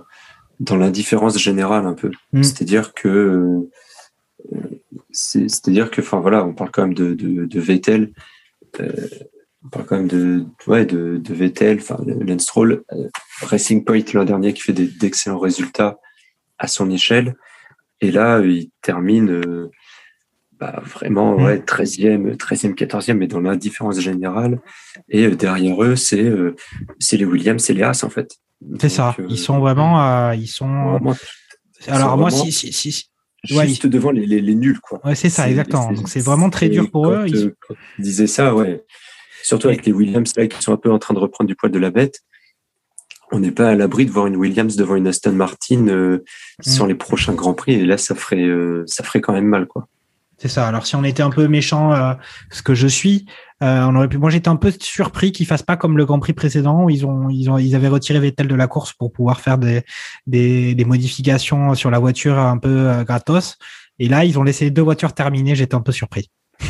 dans l'indifférence générale un peu. Mm. C'est-à-dire que, euh, c'est- c'est-à-dire que, enfin voilà, on parle quand même de, de, de Vettel. euh, on parle quand même de, ouais, de, de Vettel, enfin, Lance Stroll, euh, Racing Point l'an dernier qui fait d'excellents résultats à son échelle. Et là, il termine euh, bah, vraiment Mm. ouais, 13e, 13e, 14e, mais dans l'indifférence générale. Et derrière eux, c'est c'est les Williams, c'est les As, en fait. C'est ça. Euh, Ils sont vraiment, euh, ils sont. vraiment Alors moi, si, si, si, si- Ouais, juste devant les, les, les nuls, quoi. ouais, c'est ça, exactement. Donc c'est vraiment très dur pour eux. Ils- euh, quand ils disaient ça, ouais. Surtout avec les Williams là, qui sont un peu en train de reprendre du poil de la bête. On n'est pas à l'abri de voir une Williams devant une Aston Martin euh, sur Mm. les prochains grands prix. Et là, ça ferait, euh, ça ferait quand même mal, quoi. C'est ça. Alors si on était un peu méchant, euh, ce que je suis, euh, on aurait pu. Moi, j'étais un peu surpris qu'ils fassent pas comme le Grand Prix précédent où ils ont, ils ont, ils avaient retiré Vettel de la course pour pouvoir faire des, des, des modifications sur la voiture un peu euh, gratos. Et là, ils ont laissé les deux voitures terminer. J'étais un peu surpris.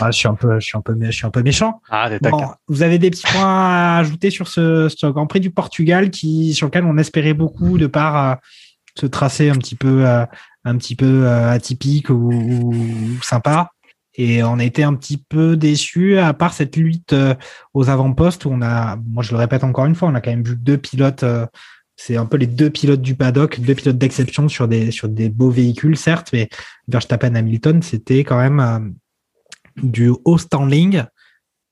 Ah, je suis un peu, je suis un peu, je suis un peu méchant. ah, Bon, vous avez des petits points à ajouter sur ce, ce Grand Prix du Portugal qui, sur lequel on espérait beaucoup de par euh, ce tracé un petit peu, euh, un petit peu atypique ou, ou sympa? Et on a été un petit peu déçus, à part cette lutte euh, aux avant-postes où on a, moi je le répète encore une fois, on a quand même vu deux pilotes. euh, c'est un peu les deux pilotes du paddock, deux pilotes d'exception sur des sur des beaux véhicules certes, mais Verstappen, Hamilton, c'était quand même euh, du haut standing.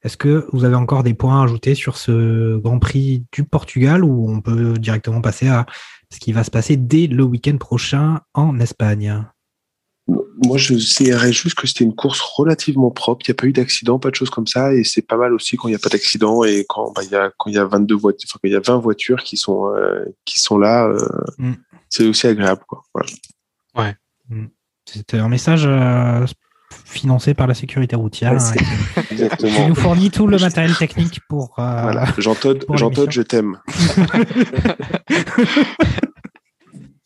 Est-ce que vous avez encore des points à ajouter sur ce Grand Prix du Portugal ou on peut directement passer à ce qui va se passer dès le week-end prochain en Espagne? Moi, je dirais juste que c'était une course relativement propre. Il n'y a pas eu d'accident, pas de choses comme ça. Et c'est pas mal aussi quand il n'y a pas d'accident et quand bah, il y a y a 22 voitures, enfin, quand il y a 20 voitures qui sont euh, qui sont là. euh, Mm. C'est aussi agréable, quoi. Voilà. C'était un message euh, financé par la sécurité routière Ouais, hein, c'est- qui Exactement. nous fournit tout le matériel technique pour. euh, Voilà. Jean Todt, pour Jean je t'aime.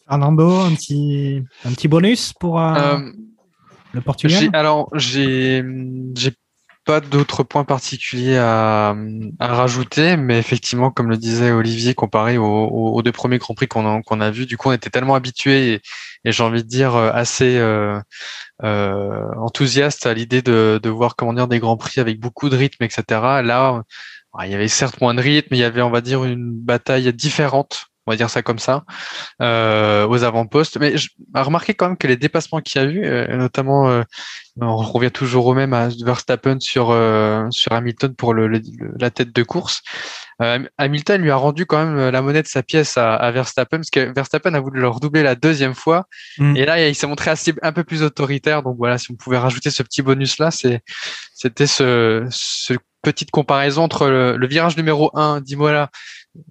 Fernando, un petit, un petit bonus pour euh, Euh, le Portugal alors, j'ai, pas d'autres points particuliers à, à, rajouter, mais effectivement, comme le disait Olivier, comparé aux, aux deux premiers Grands Prix qu'on a, qu'on a vus, du coup, on était tellement habitués et, et j'ai envie de dire assez euh, euh, enthousiaste à l'idée de, de voir comment dire des Grands Prix avec beaucoup de rythme, etc. Là, il y avait certes moins de rythme, mais il y avait, on va dire, une bataille différente on va dire ça comme ça, euh, aux avant-postes. Mais je remarqué quand même que les dépassements qu'il y a eu, euh, notamment, euh, on revient toujours au même à Verstappen sur euh, sur Hamilton pour le, la tête de course. Euh, Hamilton lui a rendu quand même la monnaie de sa pièce à, à Verstappen parce que Verstappen a voulu le redoubler la deuxième fois mm. et là il s'est montré assez un peu plus autoritaire. Donc voilà, si on pouvait rajouter ce petit bonus là, c'est c'était ce, ce petite comparaison entre le, le virage numéro 1 d'Imola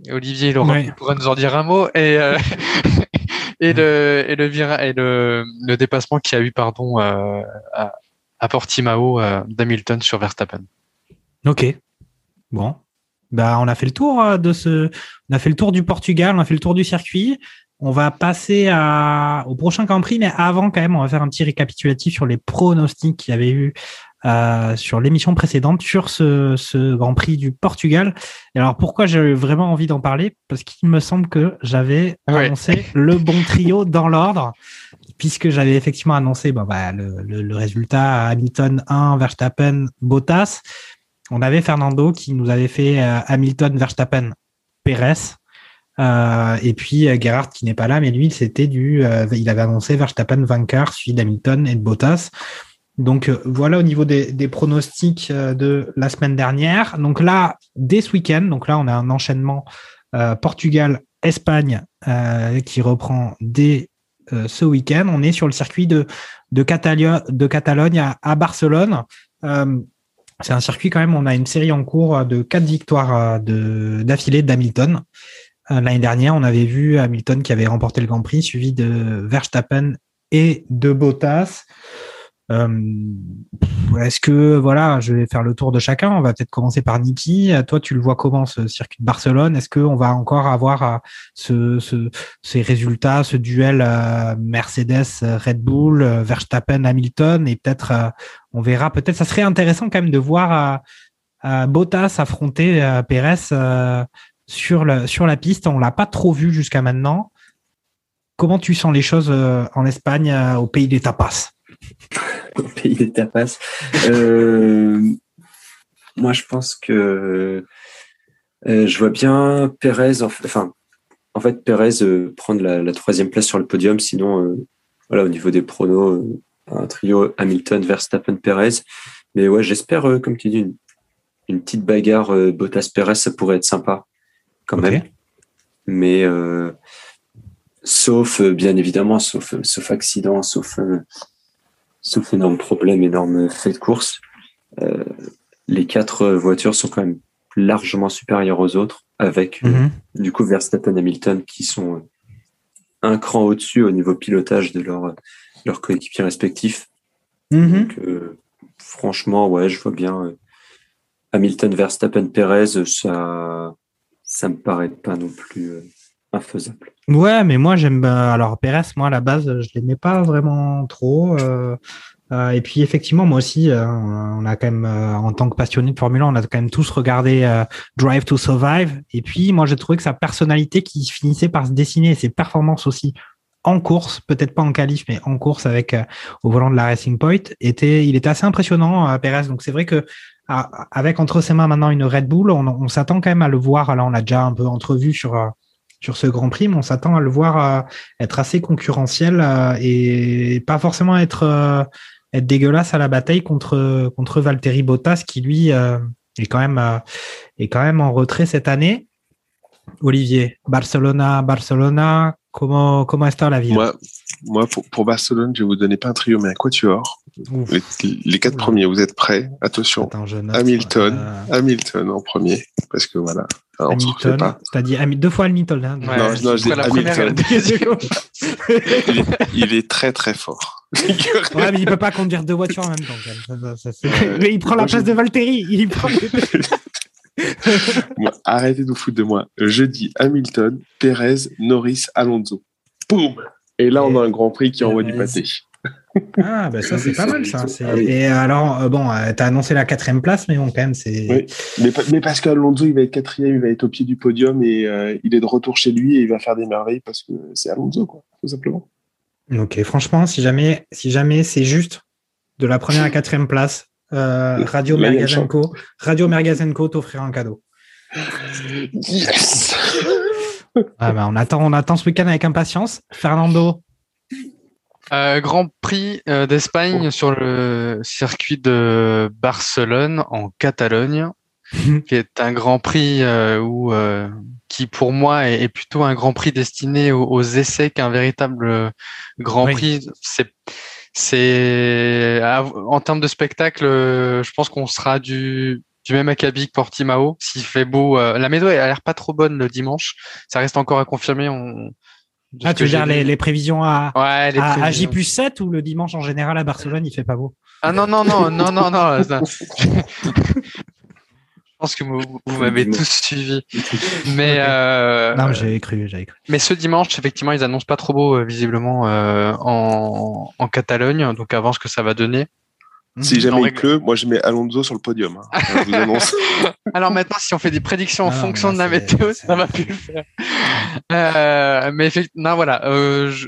Olivier, il aura, pourra nous en dire un mot. Et, euh, et, le, et, le, et le, le dépassement qu'il y a eu pardon, euh, à, à, Portimao euh, d'Hamilton sur Verstappen. Ok. Bon. Bah, on a fait le tour de ce. On a fait le tour du Portugal, on a fait le tour du circuit. On va passer à, au prochain Grand Prix, mais avant quand même, on va faire un petit récapitulatif sur les pronostics qu'il y avait eu euh, sur l'émission précédente sur ce, ce, Grand Prix du Portugal. Et alors pourquoi j'ai vraiment envie d'en parler? Parce qu'il me semble que j'avais annoncé le bon trio dans l'ordre, puisque j'avais effectivement annoncé bon, bah, le, le, le, résultat Hamilton 1, Verstappen, Bottas. On avait Fernando qui nous avait fait euh, Hamilton, Verstappen, Perez. Euh, et puis euh, Gerhard qui n'est pas là, mais lui c'était du, euh, il avait annoncé Verstappen vainqueur, suivi d'Hamilton et de Bottas. Donc euh, voilà au niveau des, pronostics euh, de la semaine dernière. Donc là, dès ce week-end, donc là on a un enchaînement euh, Portugal-Espagne qui reprend dès ce week-end. On est sur le circuit de, de, Catalogne, de Catalogne à, à Barcelone. c'est un circuit quand même, on a une série en cours de quatre victoires d'affilée d'Hamilton. L'année dernière, on avait vu Hamilton qui avait remporté le Grand Prix, suivi de Verstappen et de Bottas. Euh, Est-ce que voilà, je vais faire le tour de chacun. On va peut-être commencer par Niki. Toi, tu le vois comment ce circuit de Barcelone? Est-ce qu'on va encore avoir euh, ce, ce, ces résultats, ce duel euh, Mercedes, Red Bull, euh, Verstappen, Hamilton? Et peut-être on verra. Peut-être ça serait intéressant quand même de voir Bottas affronter Perez sur sur la piste. On l'a pas trop vu jusqu'à maintenant. Comment tu sens les choses en Espagne, au pays des tapas? au pays des tapas. Euh, moi, je pense que euh, je vois bien Perez, enfin, en fait, Perez euh, prendre la, troisième place sur le podium. Sinon, voilà, au niveau des pronos, un trio Hamilton, Verstappen, Perez. Mais ouais, j'espère, comme tu dis, une, petite bagarre Bottas-Perez, ça pourrait être sympa quand même. Mais sauf, bien évidemment, sauf, sauf accident, sauf sauf énorme problème, énorme fait de course. Euh, les quatre voitures sont quand même largement supérieures aux autres, avec euh, mhm. du coup Verstappen, Hamilton qui sont euh, un cran au-dessus au niveau pilotage de leur leurs coéquipiers respectifs. Mhm. Donc, franchement, ouais, je vois bien Hamilton, Verstappen, Perez, ça, ça me paraît pas non plus infaisable. Ouais, mais moi j'aime. Alors Pérez, moi à la base, je l'aimais pas vraiment trop. Euh, euh, et puis effectivement, moi aussi, euh, on a quand même, en tant que passionné de Formule 1, on a quand même tous regardé Drive to Survive. Et puis moi, j'ai trouvé que sa personnalité qui finissait par se dessiner, ses performances aussi en course, peut-être pas en qualif, mais en course avec au volant de la Racing Point, était, il était assez impressionnant, Pérez. Donc c'est vrai que avec entre ses mains maintenant une Red Bull, on, s'attend quand même à le voir. Là, on l'a déjà un peu entrevu sur sur ce Grand Prix, mais on s'attend à le voir euh, être assez concurrentiel euh, et pas forcément être euh, être dégueulasse à la bataille contre contre Valtteri Bottas qui lui est quand même est quand même en retrait cette année. Olivier, Barcelona, Barcelona, comment comment est-ce la vie Moi, moi pour, pour, Barcelone, je vais vous donner pas un trio mais un quatuor. Les, les, quatre premiers, vous êtes prêts? Attention. Hamilton, Hamilton en premier parce que voilà, Hamilton, t'as dit deux fois Hamilton. Hein, non, non, je dis Hamilton. il, est, très très fort. ouais, mais il peut pas conduire deux voitures en même temps. Ça, ça, mais il prend la place de Valtteri. Il prend... arrêtez de vous foutre de moi. Je dis Hamilton, Perez, Norris, Alonso. Boum Et là, on a un Grand Prix qui envoie du pâté. Ah, bah ça, c'est pas mal, ça. ah oui. Et alors, euh, bon, euh, t'as annoncé la quatrième place, mais bon, quand même, c'est. Oui. Mais, mais parce qu'Alonso, il va être quatrième, il va être au pied du podium et euh, il est de retour chez lui et il va faire des merveilles parce que c'est Alonso, quoi, tout simplement. Ok, franchement, si jamais, si jamais c'est juste de la première à quatrième place, euh, Radio Là, Mergazenco, Radio Mergazenco t'offrira un cadeau. Yes Ah bah, on attend, on attend ce week-end avec impatience. Fernando. Euh, Grand Prix euh, d'Espagne sur le circuit de Barcelone en Catalogne, qui est un Grand Prix euh, où, euh, qui pour moi est, est plutôt un Grand Prix destiné aux, aux essais qu'un véritable euh, Grand Oui. Prix. C'est, c'est en termes de spectacle, je pense qu'on sera du du même acabit que Portimao. S'il fait beau, euh, la météo a l'air pas trop bonne le dimanche. Ça reste encore à confirmer. On, Ah, tu que veux dire j'ai les, les prévisions à, Ouais, les à. J plus 7 ou le dimanche en général à Barcelone, il fait pas beau Ah non, non, non, non, non, non. Je pense que vous, vous m'avez tous suivi. Mais, euh, Non, mais j'avais cru, j'avais cru. mais ce dimanche, effectivement, ils annoncent pas trop beau, euh, visiblement, euh, en, en Catalogne. Donc, voir ce que ça va donner. Si jamais il pleut, moi je mets Alonso sur le podium. hein. Je vous annonce. Alors maintenant, si on fait des prédictions en Ah non, fonction de la météo, ça va plus le faire. Euh, mais effectivement, non, voilà. euh, je-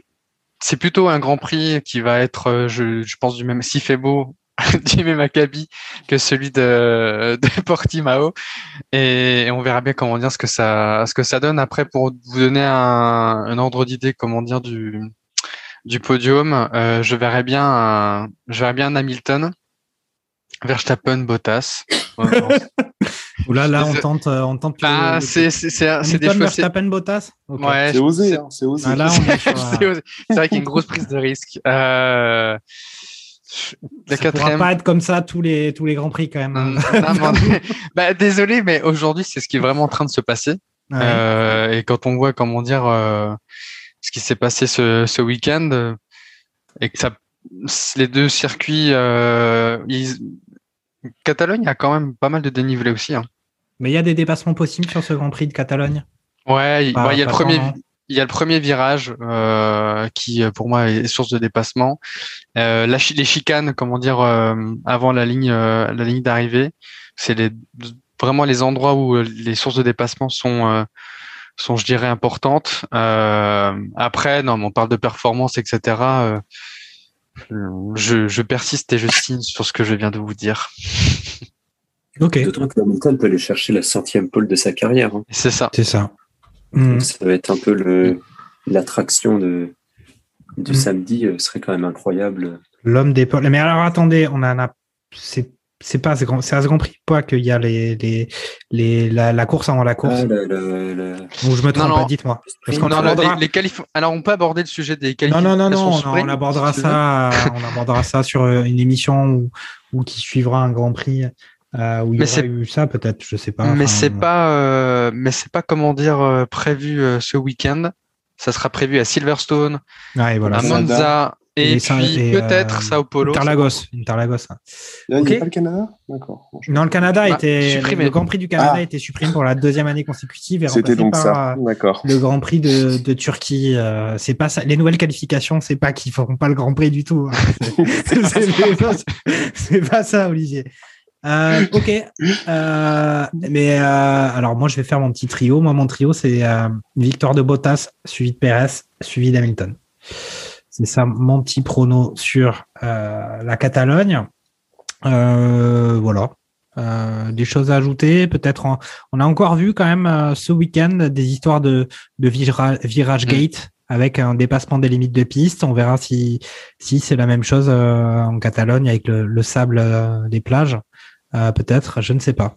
C'est plutôt un Grand Prix qui va être, euh, je, je pense, du même, s'il fait beau, du même acabit que celui de, de Portimao. Et, on verra bien comment dire ce que ça, ce que ça donne. Après, pour vous donner un, un ordre d'idée, comment dire, du, du podium, euh, je verrais bien un, je verrais bien un Hamilton, Verstappen, Bottas. Ou là, là, on tente, euh, on tente. Ah, c'est, c'est, c'est, c'est des c'est- Verstappen, Bottas. Ouais, C'est osé, c'est- hein, c'est osé. Ah, là, on est sur, c'est euh, osé. C'est vrai qu'il y a une grosse prise de risque. Euh, la ça pourra pas être comme ça tous les tous les grands prix quand même. Non, non, mais- bah, désolé, mais aujourd'hui, c'est ce qui est vraiment en train de se passer. Ouais. Euh, et quand on voit, comment dire, euh, ce qui s'est passé ce, ce week-end, euh, et que ça, les deux circuits, euh, ils- Catalogne a quand même pas mal de dénivelé aussi. Hein. Mais il y a des dépassements possibles sur ce Grand Prix de Catalogne? Ouais, il Pas- ouais, il y a le premier, il y a le premier virage euh, qui, pour moi, est source de dépassement. Euh, la les chicanes, comment dire, avant la ligne, la ligne d'arrivée, c'est les, vraiment les endroits où les sources de dépassement sont, sont, je dirais, importantes. Euh, après, non, mais on parle de performance, etc. euh, je, je persiste et je signe sur ce que je viens de vous dire. Ok, D'autant que Hamilton peut aller chercher la centième pole de sa carrière. hein. C'est ça. c'est ça. Hmm. Donc, ça va être un peu le l'attraction de du Mm. samedi. euh, serait quand même incroyable. L'homme des pôles. Mais alors attendez, on en a. C'est c'est pas à ce grand, c'est à ce Grand Prix pas qu'il y a les, les, les la, la course avant la course. Ah, le- le- le- Ou je me trompe non. pas, dites-moi. Parce qu'on Non, là, abordera- les, les qualif- Alors, on peut aborder le sujet des Non, qualifications. non, non, non, on, sprint, on abordera si ça, on abordera ça sur euh, une émission où qui suivra un Grand Prix euh, où il y Mais aura c'est- eu ça peut-être, je sais pas. mais enfin, c'est pas, euh, mais c'est pas comment dire euh, prévu euh, ce week-end. Ça sera prévu à Silverstone, voilà. à Monza et, peut-être euh, Sao Paulo. Interlagos, Interlagos. hein. Là, Il Ok. n'y a pas le Canada D'accord. Non, le Canada a Bah, été supprimé. le Grand Prix du Canada Ah. a été supprimé pour la deuxième année consécutive et C'était remplacé donc par ça. euh, D'accord. le Grand Prix de, de Turquie. euh, c'est pas ça. Les nouvelles qualifications, c'est pas qu'ils feront pas le Grand Prix du tout. hein. C'est pas, ça, Olivier. Euh, ok. Euh, mais euh, alors moi, je vais faire mon petit trio. Moi, mon trio, c'est euh, victoire de Bottas, suivi de Perez, suivi d'Hamilton. C'est ça mon petit prono sur euh, la Catalogne. Euh, voilà. Euh, des choses à ajouter, peut-être. en- On a encore vu quand même euh, ce week-end des histoires de, de vira- virage Mm. gate avec un dépassement des limites de piste. On verra si si c'est la même chose euh, en Catalogne avec le, le sable des plages. Euh, peut-être, je ne sais pas.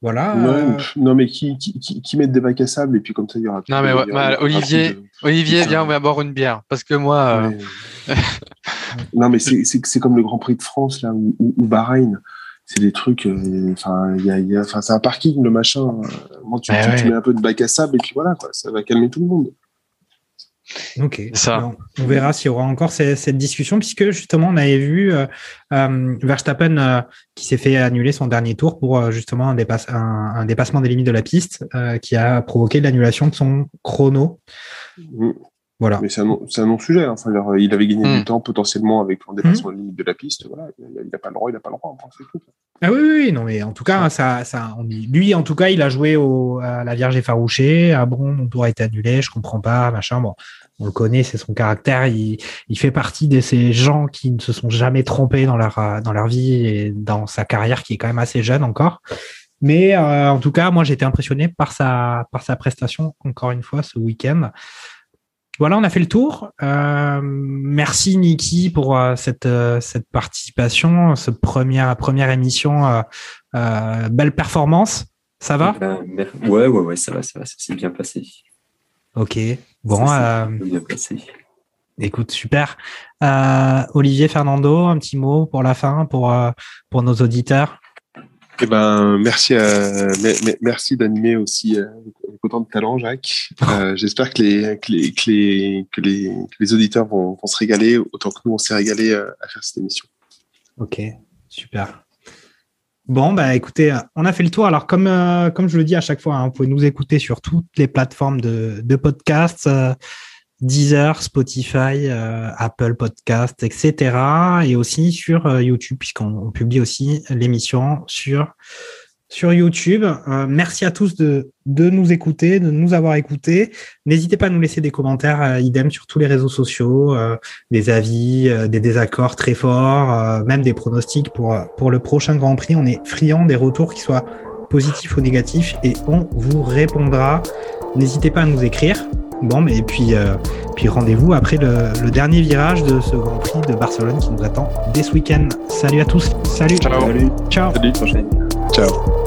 Voilà. Euh, pff, non, mais qui, qui, qui, qui mettent des bacs à sable et puis comme ça, il y aura. Non, mais ouais, bah, Olivier, de- Olivier, viens, on va boire une bière parce que moi, euh, Ouais. non, mais c'est c'est c'est comme le Grand Prix de France là ou, ou, ou Bahreïn. C'est des trucs. euh, Enfin, il y a, il y a- enfin, c'est un parking le machin. euh, Moi, tu, Ouais, tu, tu mets un peu de bac à sable et puis voilà quoi. Ça va calmer tout le monde. Ok. Ça. Bon, on verra s'il y aura encore ces- cette discussion, puisque justement, on avait vu euh, euh, Verstappen euh, qui s'est fait annuler son dernier tour pour euh, justement un, dépasse- un, un dépassement des limites de la piste euh, qui a provoqué l'annulation de son chrono. Mm. Voilà. Mais c'est un, un non-sujet. hein. Enfin, il avait gagné du temps potentiellement avec en dépassement de limite de la piste. Voilà, il n'a pas le droit, il n'a pas le droit. enfin, c'est tout. Ah oui, oui, oui, non, mais en tout cas, ça, ça, on dit- lui, en tout cas, il a joué au, à la Vierge effarouchée. Ah bon, mon tour a été annulé, je comprends pas, machin. Bon, on le connaît, c'est son caractère. Il, il fait partie de ces gens qui ne se sont jamais trompés dans leur, euh, dans leur vie et dans sa carrière, qui est quand même assez jeune encore. Mais euh, en tout cas, moi, j'ai été impressionné par sa, par sa prestation, encore une fois, ce week-end. Voilà, on a fait le tour. Euh, merci Niki pour euh, cette euh, cette participation, ce première première émission. euh, euh, belle performance. Ça va? Ouais, ouais, ouais, ça va, ça va, ça s'est bien passé. Ok. Bon, Ça bien passé. écoute, super. Euh, Olivier Fernando, un petit mot pour la fin, pour euh, pour nos auditeurs? Eh ben, merci, à, me- merci d'animer aussi euh, avec autant de talent, Jacques. Euh, J'espère que les, que, les, que, les, que, les, que les auditeurs vont, vont se régaler autant que nous on s'est régalé euh, à faire cette émission. Ok, super. Bon, bah écoutez, euh, on a fait le tour. Alors, comme, euh, comme je le dis à chaque fois, hein, vous pouvez nous écouter sur toutes les plateformes de, de podcasts, euh, Deezer, Spotify, euh, Apple Podcasts, etc. Et aussi sur euh, YouTube, puisqu'on on publie aussi l'émission sur, sur YouTube. Euh, merci à tous de, de nous écouter, de nous avoir écoutés. N'hésitez pas à nous laisser des commentaires, euh, idem sur tous les réseaux sociaux. euh, des avis, des désaccords très forts, même des pronostics pour, pour le prochain Grand Prix. On est friand des retours qui soient positifs ou négatifs et on vous répondra. N'hésitez pas à nous écrire. Bon, mais puis, euh, puis rendez-vous après le, le dernier virage de ce Grand Prix de Barcelone qui nous attend dès ce week-end. Salut à tous. Salut. Ciao. Salut, Ciao. Salut. prochaine. Ciao.